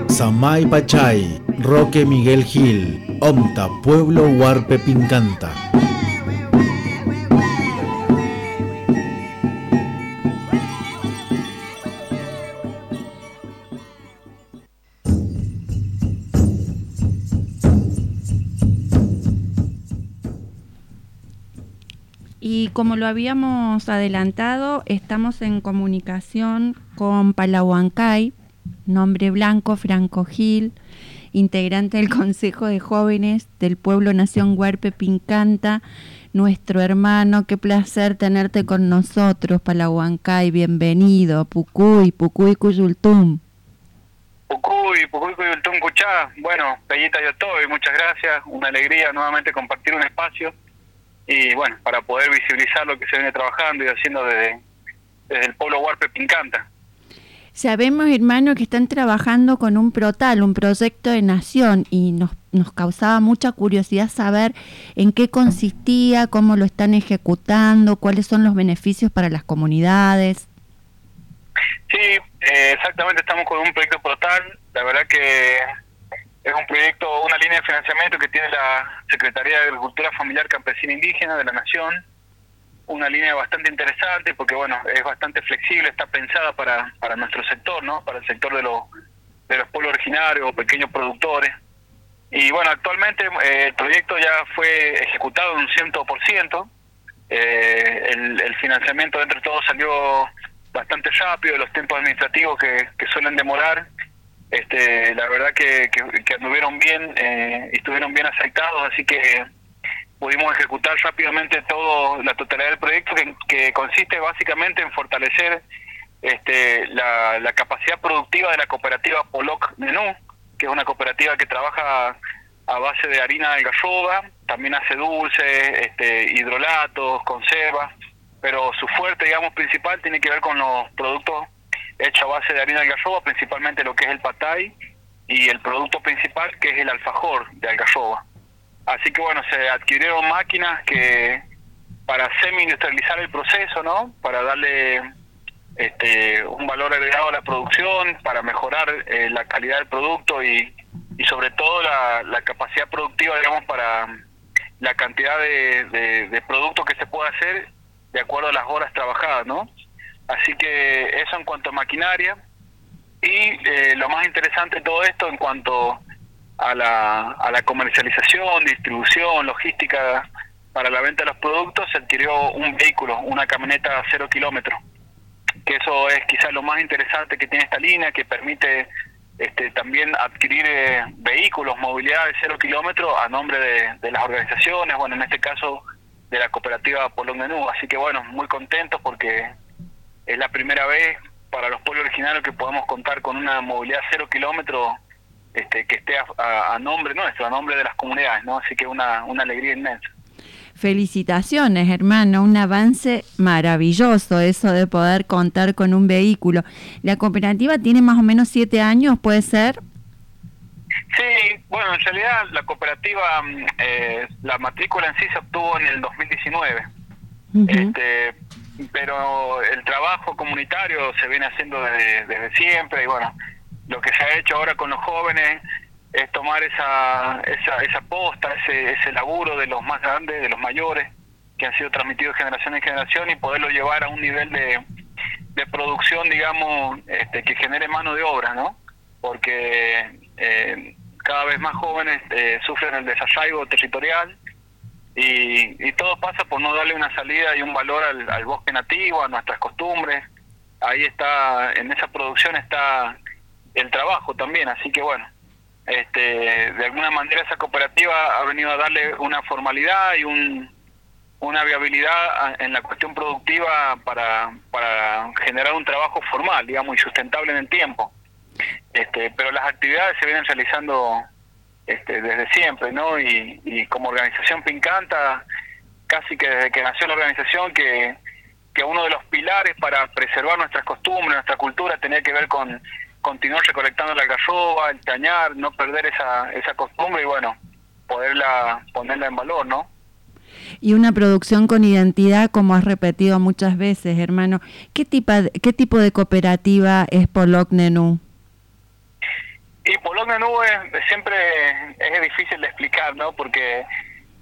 Samay Pachay, Roque Miguel Gil, Omta, Pueblo Huarpe Pincanta. Y como lo habíamos adelantado, estamos en comunicación con Palahuancay, nombre blanco Franco Gil, integrante del Consejo de Jóvenes del Pueblo Nación Huarpe Pincanta, nuestro hermano, qué placer tenerte con nosotros, Palahuancay, bienvenido, Pucuy, Pucuy Cuyultum. Pucuy, Pucuy Cuyultum Cuchá, bueno, Bellita yo estoy, muchas gracias, una alegría nuevamente compartir un espacio y bueno, para poder visibilizar lo que se viene trabajando y haciendo desde, desde el pueblo Huarpe Pincanta. Sabemos, hermano, que están trabajando con un PROTAL, un proyecto de nación, y nos, nos causaba mucha curiosidad saber en qué consistía, cómo lo están ejecutando, cuáles son los beneficios para las comunidades. Sí, eh, exactamente, estamos con un proyecto PROTAL, la verdad que es un proyecto, una línea de financiamiento que tiene la Secretaría de Agricultura Familiar Campesina Indígena de la Nación, una línea bastante interesante porque bueno es bastante flexible está pensada para, para nuestro sector no para el sector de los de los pueblos originarios pequeños productores. Y bueno actualmente eh, el proyecto ya fue ejecutado en un ciento por ciento. Eh, el, financiamiento entre todos salió bastante rápido los tiempos administrativos que suelen demorar este la verdad que, que, anduvieron bien eh, estuvieron bien aceitados así que pudimos ejecutar rápidamente todo la totalidad del proyecto que, consiste básicamente en fortalecer este, la, la, capacidad productiva de la cooperativa Poloc Menú, que es una cooperativa que trabaja a base de harina de algarroba, también hace dulces, este, hidrolatos, conservas, pero su fuerte, digamos, principal tiene que ver con los productos hechos a base de harina de algarroba, principalmente lo que es el patay y el producto principal que es el alfajor de algarroba. Así que bueno, se adquirieron máquinas que para semi-industrializar el proceso, ¿no? Para darle este, un valor agregado a la producción, para mejorar eh, la calidad del producto y, y sobre todo la, capacidad productiva, digamos, para la cantidad de, de, de productos que se puede hacer de acuerdo a las horas trabajadas, ¿no? Así que eso en cuanto a maquinaria. Y eh, lo más interesante de todo esto en cuanto a la, a la comercialización, distribución, logística para la venta de los productos, se adquirió un vehículo, una camioneta a cero kilómetros, que eso es quizás lo más interesante que tiene esta línea, que permite este, también adquirir eh, vehículos, movilidad de cero kilómetros a nombre de, de, las organizaciones, bueno, en este caso de la cooperativa Polón Menú. Así que bueno, muy contentos porque es la primera vez para los pueblos originarios que podemos contar con una movilidad cero kilómetros este, que esté a, a, a, nombre nuestro, a nombre de las comunidades, ¿no? Así que una, una alegría inmensa. Felicitaciones, hermano, un avance maravilloso eso de poder contar con un vehículo. ¿La cooperativa tiene más o menos siete años, puede ser? Sí, bueno, en realidad la cooperativa, eh, la matrícula en sí se obtuvo en el 2019. Uh -huh. este, pero el trabajo comunitario se viene haciendo desde, siempre y bueno, lo que se ha hecho ahora con los jóvenes es tomar esa, esa, esa posta, ese, ese laburo de los más grandes, de los mayores, que han sido transmitidos generación en generación y poderlo llevar a un nivel de, de producción, digamos, este, que genere mano de obra, ¿no? Porque eh, cada vez más jóvenes eh, sufren el desarraigo territorial y, y, todo pasa por no darle una salida y un valor al, al bosque nativo, a nuestras costumbres. Ahí está, en esa producción está el trabajo también, así que bueno, este, de alguna manera esa cooperativa ha venido a darle una formalidad y un, una viabilidad en la cuestión productiva para, para generar un trabajo formal, digamos, y sustentable en el tiempo. Este, pero las actividades se vienen realizando este, desde siempre, ¿no? Y, como organización Pincanta, casi que desde que nació la organización, que, que uno de los pilares para preservar nuestras costumbres, nuestra cultura, tenía que ver con continuar recolectando la algarroba, el cañar, no perder esa, esa costumbre y bueno, poderla ponerla en valor, ¿no? Y una producción con identidad, como has repetido muchas veces, hermano. ¿Qué, tipa, qué tipo de cooperativa es Pollock Nenú? Y Polón de Nube siempre es difícil de explicar, ¿no? Porque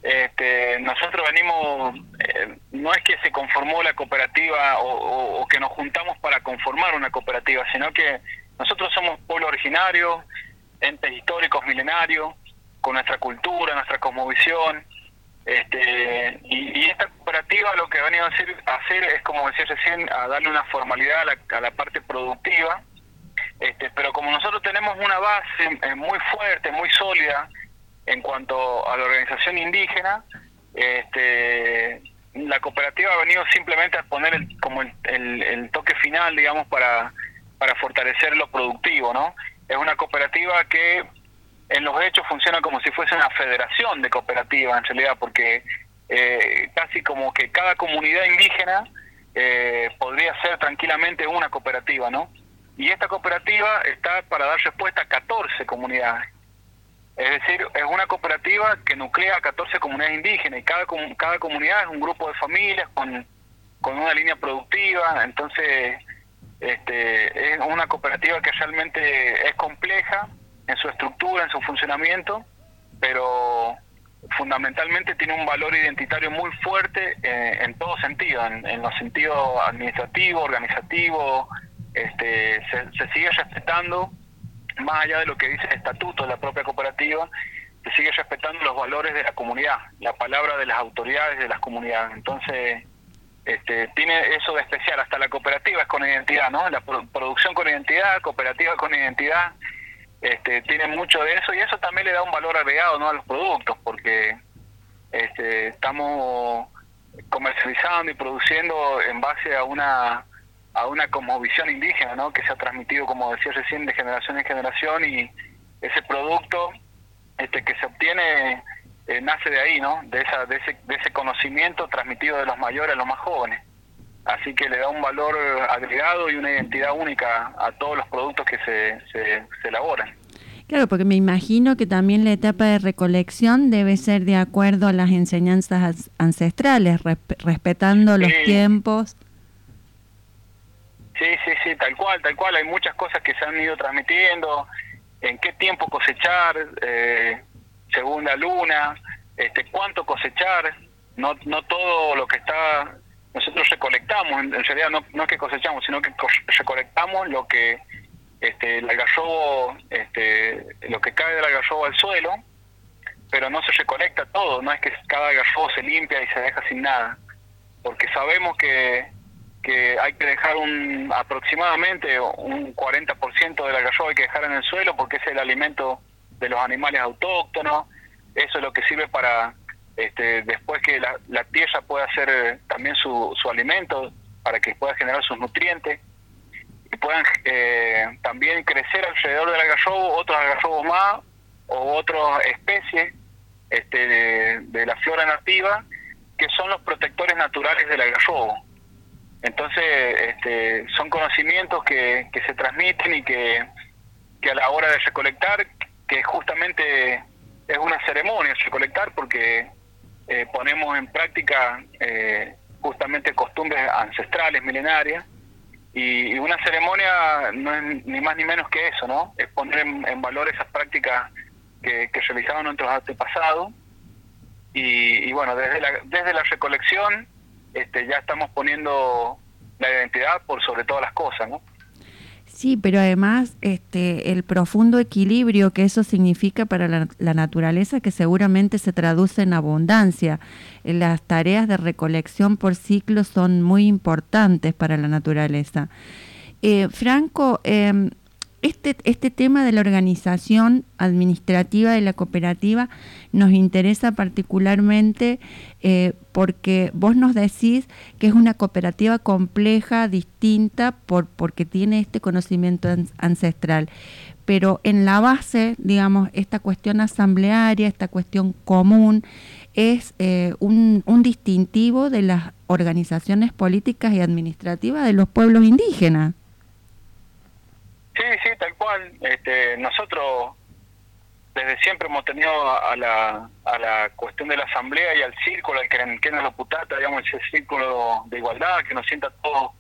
este, nosotros venimos, eh, no es que se conformó la cooperativa o, que nos juntamos para conformar una cooperativa, sino que nosotros somos pueblo originario, entes históricos milenarios, con nuestra cultura, nuestra cosmovisión. Este, y, y esta cooperativa lo que ha venido a hacer, a hacer es, como decía recién, a darle una formalidad a la, a la parte productiva este, pero como nosotros tenemos una base eh, muy fuerte, muy sólida en cuanto a la organización indígena, este, la cooperativa ha venido simplemente a poner el, como el, toque final, digamos, para, para fortalecer lo productivo, ¿no? Es una cooperativa que en los hechos funciona como si fuese una federación de cooperativas, en realidad, porque eh, casi como que cada comunidad indígena eh, podría ser tranquilamente una cooperativa, ¿no? Y esta cooperativa está para dar respuesta a 14 comunidades. Es decir, es una cooperativa que nuclea a 14 comunidades indígenas y cada, cada comunidad es un grupo de familias con, con una línea productiva. Entonces, este, es una cooperativa que realmente es compleja en su estructura, en su funcionamiento, pero fundamentalmente tiene un valor identitario muy fuerte eh, en todo sentido, en, en los sentidos administrativo, organizativo, este, se, sigue respetando, más allá de lo que dice el estatuto de la propia cooperativa, se sigue respetando los valores de la comunidad, la palabra de las autoridades de las comunidades. Entonces, este, tiene eso de especial, hasta la cooperativa es con identidad, ¿no? La pro- producción con identidad, cooperativa con identidad, este, tiene mucho de eso y eso también le da un valor agregado ¿no? a los productos, porque este, estamos comercializando y produciendo en base a una a una como visión indígena, ¿no? Que se ha transmitido, como decía recién, de generación en generación y ese producto este que se obtiene eh, nace de ahí, ¿no? De esa de ese de ese conocimiento transmitido de los mayores a los más jóvenes. Así que le da un valor agregado y una identidad única a todos los productos que se, se, se elaboran. Claro, porque me imagino que también la etapa de recolección debe ser de acuerdo a las enseñanzas as- ancestrales, resp- respetando los tiempos. Sí, sí, sí, tal cual, tal cual. Hay muchas cosas que se han ido transmitiendo, en qué tiempo cosechar, eh, según la luna, este, cuánto cosechar. No, no todo lo que está, nosotros recolectamos, en, realidad no, es que cosechamos, sino que co- recolectamos lo que este, el algarrobo, este, lo que cae del algarrobo al suelo, pero no se recolecta todo, no es que cada algarrobo se limpia y se deja sin nada, porque sabemos que que hay que dejar un aproximadamente un 40% del algarrobo hay que dejar en el suelo porque es el alimento de los animales autóctonos, eso es lo que sirve para este, después que la, la tierra pueda hacer eh, también su, su alimento, para que pueda generar sus nutrientes y puedan eh, también crecer alrededor del algarrobo otros algarrobos más o otras especies este, de, de la flora nativa que son los protectores naturales del algarrobo. Entonces, este, son conocimientos que, que se transmiten y que, que a la hora de recolectar, que justamente es una ceremonia recolectar porque eh, ponemos en práctica eh, justamente costumbres ancestrales, milenarias, y, una ceremonia no es ni más ni menos que eso, ¿no? Es poner en, en valor esas prácticas que, que realizaban nuestros antepasados. Y, y bueno, desde la, desde la recolección este, ya estamos poniendo la identidad por sobre todas las cosas, ¿no? Sí, pero además este, el profundo equilibrio que eso significa para la, naturaleza, que seguramente se traduce en abundancia. Eh, Las tareas de recolección por ciclo son muy importantes para la naturaleza. Eh, Franco, eh, este, este tema de la organización administrativa de la cooperativa nos interesa particularmente eh, porque vos nos decís que es una cooperativa compleja, distinta, por, porque tiene este conocimiento ancestral. Pero en la base, digamos, esta cuestión asamblearia, esta cuestión común, es eh, un, un distintivo de las organizaciones políticas y administrativas de los pueblos indígenas. Sí, sí, tal cual. Este, nosotros desde siempre hemos tenido a la, a la cuestión de la asamblea y al círculo, al que en los putata, digamos, ese círculo de igualdad que nos sienta todos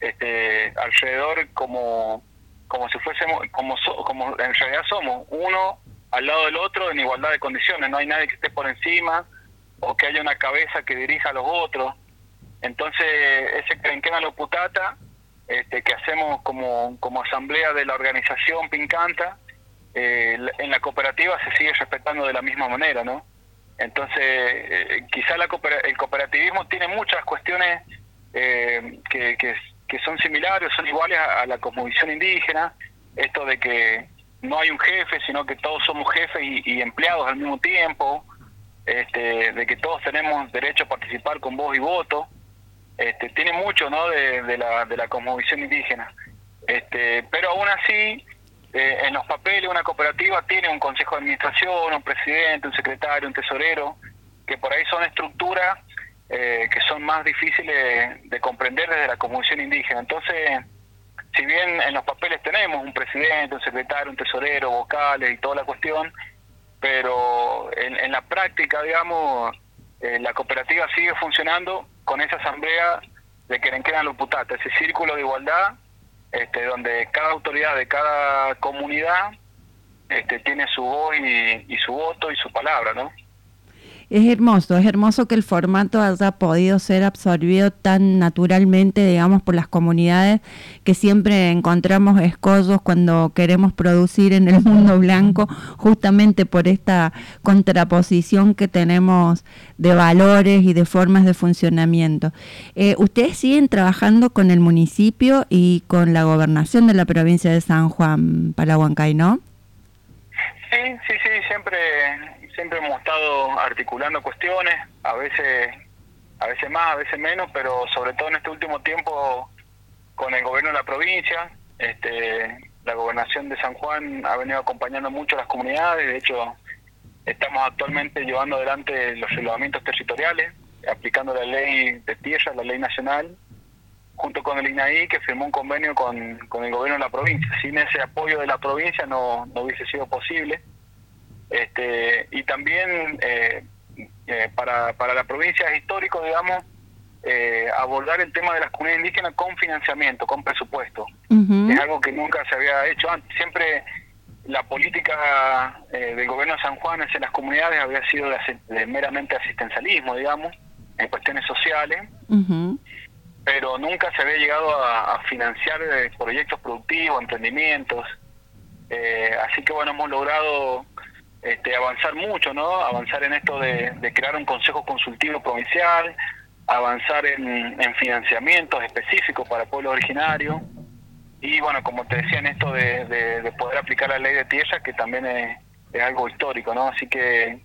este, alrededor como como si fuésemos, como, como en realidad somos, uno al lado del otro en igualdad de condiciones, no hay nadie que esté por encima o que haya una cabeza que dirija a los otros. Entonces, ese Crenquena lo putata, este, que hacemos como, como asamblea de la organización Pincanta, eh, en la cooperativa se sigue respetando de la misma manera, ¿no? Entonces, eh, quizá la el cooperativismo tiene muchas cuestiones eh, que, que, son similares, son iguales a, la cosmovisión indígena, esto de que no hay un jefe, sino que todos somos jefes y, empleados al mismo tiempo, este, de que todos tenemos derecho a participar con voz y voto, este, tiene mucho ¿no? de, la, de la cosmovisión indígena. Este, pero aún así, eh, en los papeles una cooperativa tiene un consejo de administración, un presidente, un secretario, un tesorero, que por ahí son estructuras eh, que son más difíciles de comprender desde la cosmovisión indígena. Entonces, si bien en los papeles tenemos un presidente, un secretario, un tesorero, vocales y toda la cuestión, pero en, la práctica, digamos, eh, la cooperativa sigue funcionando con esa asamblea de Querenquena Luputata, ese círculo de igualdad, este, donde cada autoridad de cada comunidad este, tiene su voz y, y su voto y su palabra, ¿no? Es hermoso, es hermoso que el formato haya podido ser absorbido tan naturalmente, digamos, por las comunidades que siempre encontramos escollos cuando queremos producir en el mundo blanco, justamente por esta contraposición que tenemos de valores y de formas de funcionamiento. Eh, ustedes siguen trabajando con el municipio y con la gobernación de la provincia de San Juan, Palahuancay, ¿no? Sí, sí, sí, siempre siempre hemos estado articulando cuestiones, a veces a veces más, a veces menos, pero sobre todo en este último tiempo con el gobierno de la provincia, este, la gobernación de San Juan ha venido acompañando mucho a las comunidades, de hecho estamos actualmente llevando adelante los relevamientos territoriales, aplicando la ley de tierra, la ley nacional, junto con el INAI que firmó un convenio con, el gobierno de la provincia. Sin ese apoyo de la provincia no hubiese sido posible. Este, y también eh, eh, para, para la provincia es histórico, digamos, eh, abordar el tema de las comunidades indígenas con financiamiento, con presupuesto. Es algo que nunca se había hecho antes. Siempre la política del gobierno de San Juan en las comunidades había sido de, meramente asistencialismo, digamos, en cuestiones sociales, pero nunca se había llegado a, a financiar proyectos productivos, emprendimientos. así que bueno, hemos logrado este, avanzar mucho, ¿no? Avanzar en esto de, crear un consejo consultivo provincial, avanzar en, financiamientos específicos para pueblos originarios y, bueno, como te decía, en esto de, poder aplicar la ley de tierra, que también es, algo histórico, ¿no? Así que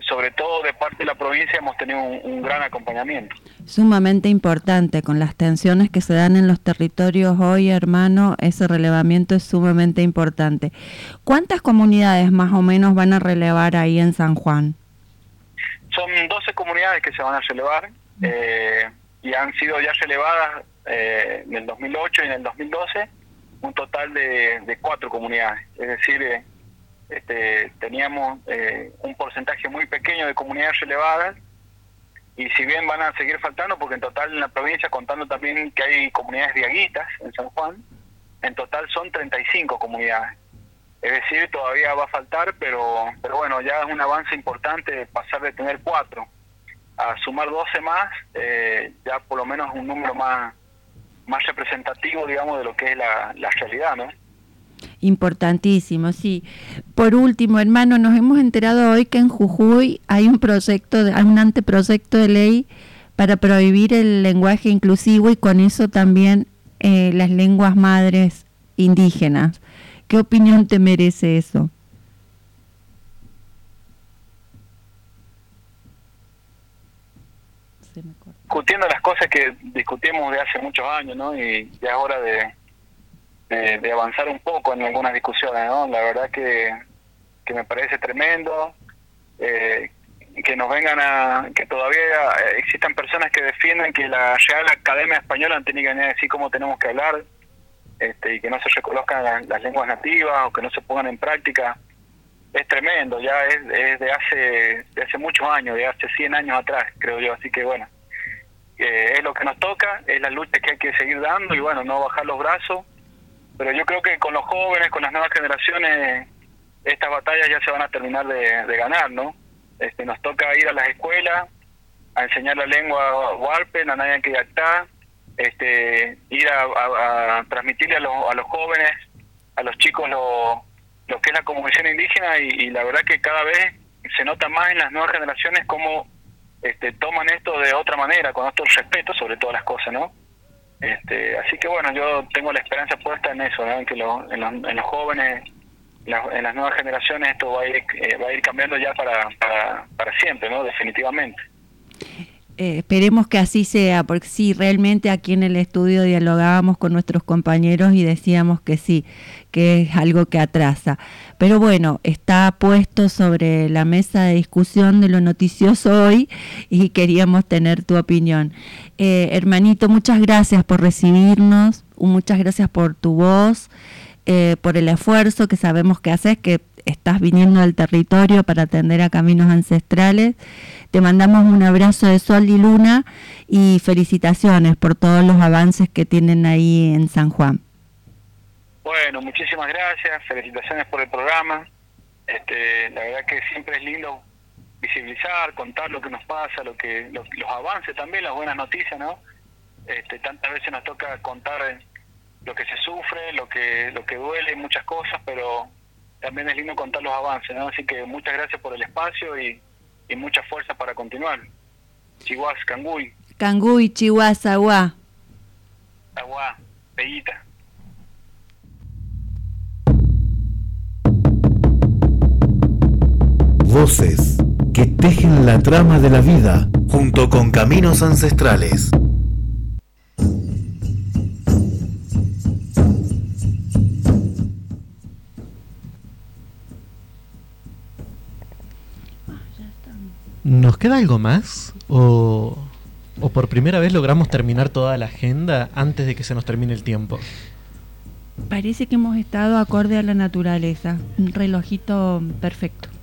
sobre todo de parte de la provincia hemos tenido un, gran acompañamiento. Sumamente importante, con las tensiones que se dan en los territorios hoy, hermano, ese relevamiento es sumamente importante. ¿Cuántas comunidades más o menos van a relevar ahí en San Juan? Son 12 comunidades que se van a relevar eh, y han sido ya relevadas eh, en el 2008 y en el 2012 un total de, de cuatro comunidades, es decir, eh, este, teníamos eh, un porcentaje muy pequeño de comunidades relevadas y si bien van a seguir faltando, porque en total en la provincia, contando también que hay comunidades diaguitas en San Juan, en total son 35 comunidades. Es decir, todavía va a faltar, pero, pero bueno, ya es un avance importante pasar de tener cuatro a sumar 12 más, eh, ya por lo menos un número más, más representativo, digamos, de lo que es la, la realidad, ¿no? Importantísimo, sí. Por último, hermano, nos hemos enterado hoy que en Jujuy hay un proyecto, hay un anteproyecto de ley para prohibir el lenguaje inclusivo y con eso también eh, las lenguas madres indígenas. ¿Qué opinión te merece eso? discutiendo las cosas que discutimos de hace muchos años, ¿no? Y ya es hora de, de, avanzar un poco en algunas discusiones, ¿no? La verdad que, que me parece tremendo eh, que nos vengan a... que todavía existan personas que defienden que la Real Academia Española tiene que decir cómo tenemos que hablar este, y que no se reconozcan las, lenguas nativas o que no se pongan en práctica. Es tremendo, ya es, es de hace de hace muchos años, de hace 100 años atrás, creo yo. Así que bueno, es lo que nos toca, es la lucha que hay que seguir dando y bueno, no bajar los brazos. Pero yo creo que con los jóvenes, con las nuevas generaciones, estas batallas ya se van a terminar de, ganar, ¿no? Este, nos toca ir a las escuelas a enseñar la lengua huarpe, la naya que está, este, ir a, transmitirle a, a los jóvenes, a los chicos lo, lo que es la comunicación indígena y, y la verdad que cada vez se nota más en las nuevas generaciones cómo este, toman esto de otra manera, con otro respeto sobre todas las cosas, ¿no? Este, así que bueno, yo tengo la esperanza puesta en eso, en que en, los, jóvenes, en las nuevas generaciones esto va a ir, eh, va a ir cambiando ya para, para, para siempre, ¿no? Definitivamente. Eh, esperemos que así sea, porque sí, realmente aquí en el estudio dialogábamos con nuestros compañeros y decíamos que sí, que es algo que atrasa. Pero bueno, está puesto sobre la mesa de discusión de lo noticioso hoy y queríamos tener tu opinión. Eh, hermanito, muchas gracias por recibirnos, muchas gracias por tu voz, eh, por el esfuerzo que sabemos que haces, que estás viniendo al territorio para atender a caminos ancestrales. Te mandamos un abrazo de sol y luna y felicitaciones por todos los avances que tienen ahí en San Juan. Bueno, muchísimas gracias, felicitaciones por el programa. Este, la verdad que siempre es lindo visibilizar, contar lo que nos pasa, lo que los, avances también, las buenas noticias, ¿no? Este, tantas veces nos toca contar lo que se sufre, lo que lo que duele, muchas cosas, pero también es lindo contar los avances, ¿no? Así que muchas gracias por el espacio y, mucha fuerza para continuar. Chihuahua, Canguy. Canguy, Chihuahua, Agua. Agua, Bellita. Voces que tejen la trama de la vida junto con caminos ancestrales. ¿Nos queda algo más? ¿O, ¿O por primera vez logramos terminar toda la agenda antes de que se nos termine el tiempo? Parece que hemos estado acorde a la naturaleza, un relojito perfecto.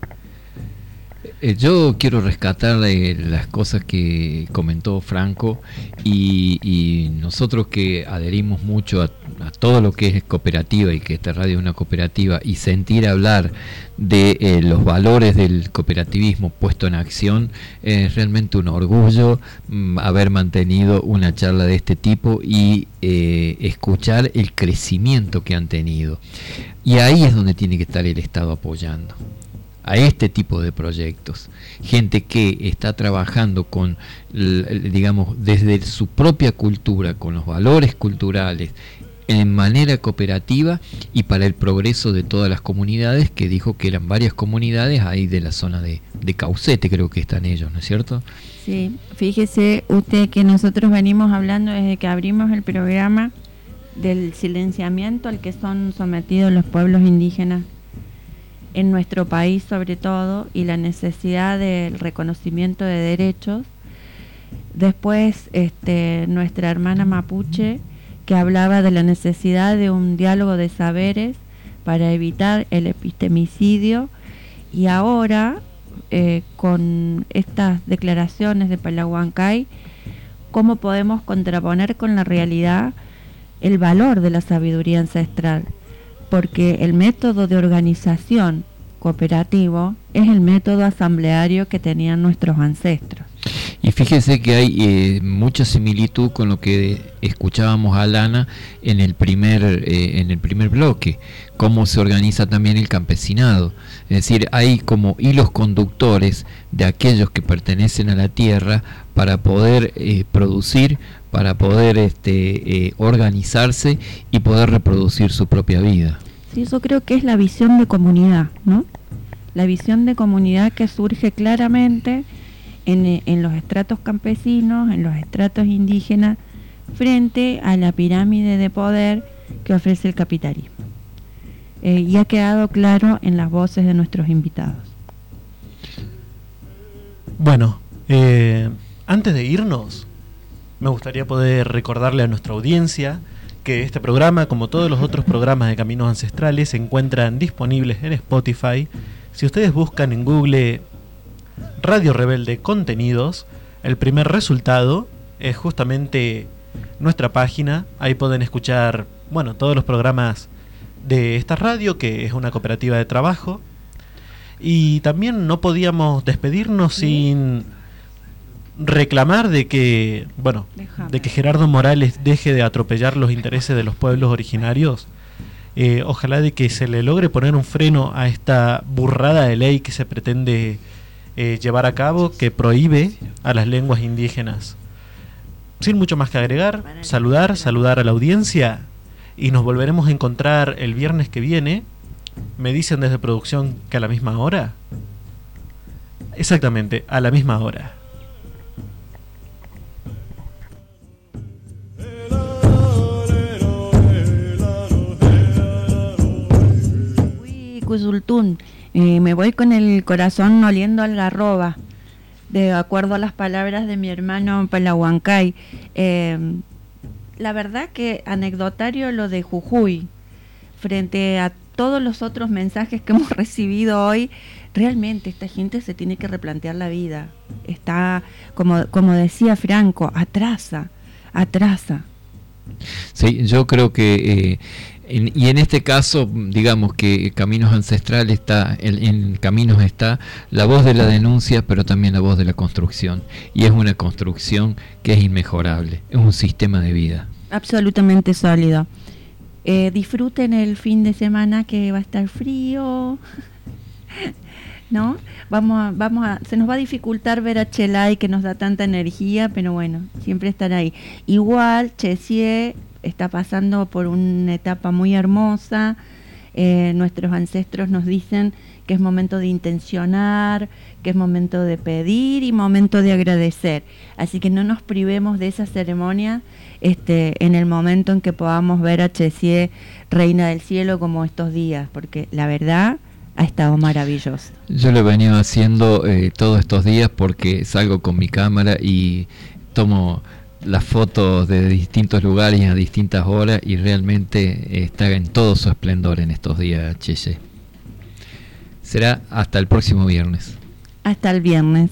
Eh, yo quiero rescatar eh, las cosas que comentó Franco y, nosotros que adherimos mucho a, todo lo que es cooperativa y que esta radio es una cooperativa y sentir hablar de eh, los valores del cooperativismo puesto en acción es realmente un orgullo mm, haber mantenido una charla de este tipo y escuchar el crecimiento que han tenido. Y ahí es donde tiene que estar el Estado apoyando a este tipo de proyectos. Gente que está trabajando con, digamos, desde su propia cultura, con los valores culturales, en manera cooperativa y para el progreso de todas las comunidades, que dijo que eran varias comunidades ahí de la zona de, de Caucete, creo que están ellos, ¿no es cierto? Sí, fíjese usted que nosotros venimos hablando desde que abrimos el programa del silenciamiento al que son sometidos los pueblos indígenas en nuestro país sobre todo y la necesidad del reconocimiento de derechos. Después este, nuestra hermana mapuche que hablaba de la necesidad de un diálogo de saberes para evitar el epistemicidio y ahora eh, con estas declaraciones de Palahuancay, cómo podemos contraponer con la realidad el valor de la sabiduría ancestral porque el método de organización cooperativo es el método asambleario que tenían nuestros ancestros. Y fíjese que hay eh, mucha similitud con lo que escuchábamos a Lana en el primer eh, en el primer bloque, cómo se organiza también el campesinado. Es decir, hay como hilos conductores de aquellos que pertenecen a la tierra para poder eh, producir para poder este, eh, organizarse y poder reproducir su propia vida. Sí, yo creo que es la visión de comunidad, ¿no? La visión de comunidad que surge claramente en, en los estratos campesinos, en los estratos indígenas, frente a la pirámide de poder que ofrece el capitalismo. Eh, y ha quedado claro en las voces de nuestros invitados. Bueno, eh, antes de irnos, me gustaría poder recordarle a nuestra audiencia que este programa, como todos los otros programas de Caminos Ancestrales, se encuentran disponibles en Spotify. Si ustedes buscan en Google Radio Rebelde Contenidos, el primer resultado es justamente nuestra página. Ahí pueden escuchar, bueno, todos los programas de esta radio, que es una cooperativa de trabajo. Y también no podíamos despedirnos sin reclamar de que, bueno, de que Gerardo Morales deje de atropellar los intereses de los pueblos originarios. Eh, ojalá de que se le logre poner un freno a esta burrada de ley que se pretende eh, llevar a cabo que prohíbe a las lenguas indígenas. Sin mucho más que agregar, saludar, saludar a la audiencia y nos volveremos a encontrar el viernes que viene. Me dicen desde producción que a la misma hora. Exactamente, a la misma hora. Uy, Cuzultún, eh, me voy con el corazón oliendo algarroba, de acuerdo a las palabras de mi hermano Palahuancay. Eh, la verdad que anecdotario lo de Jujuy, frente a todos los otros mensajes que hemos recibido hoy, realmente esta gente se tiene que replantear la vida. Está, como, como decía Franco, atrasa, atrasa. Sí, yo creo que, eh, y en este caso, digamos que Caminos Ancestral está, en, en Caminos está la voz de la denuncia, pero también la voz de la construcción. Y es una construcción que es inmejorable, es un sistema de vida. Absolutamente sólido. Eh, disfruten el fin de semana que va a estar frío. ¿No? Vamos a, vamos a, se nos va a dificultar ver a Chelay que nos da tanta energía, pero bueno, siempre estar ahí. Igual, Chesie está pasando por una etapa muy hermosa. Eh, nuestros ancestros nos dicen que es momento de intencionar, que es momento de pedir y momento de agradecer. Así que no nos privemos de esa ceremonia este, en el momento en que podamos ver a Chesie, Reina del Cielo, como estos días, porque la verdad ha estado maravilloso. Yo lo he venido haciendo eh, todos estos días porque salgo con mi cámara y tomo las fotos de distintos lugares a distintas horas y realmente está en todo su esplendor en estos días, Cheye. Será hasta el próximo viernes. Hasta el viernes.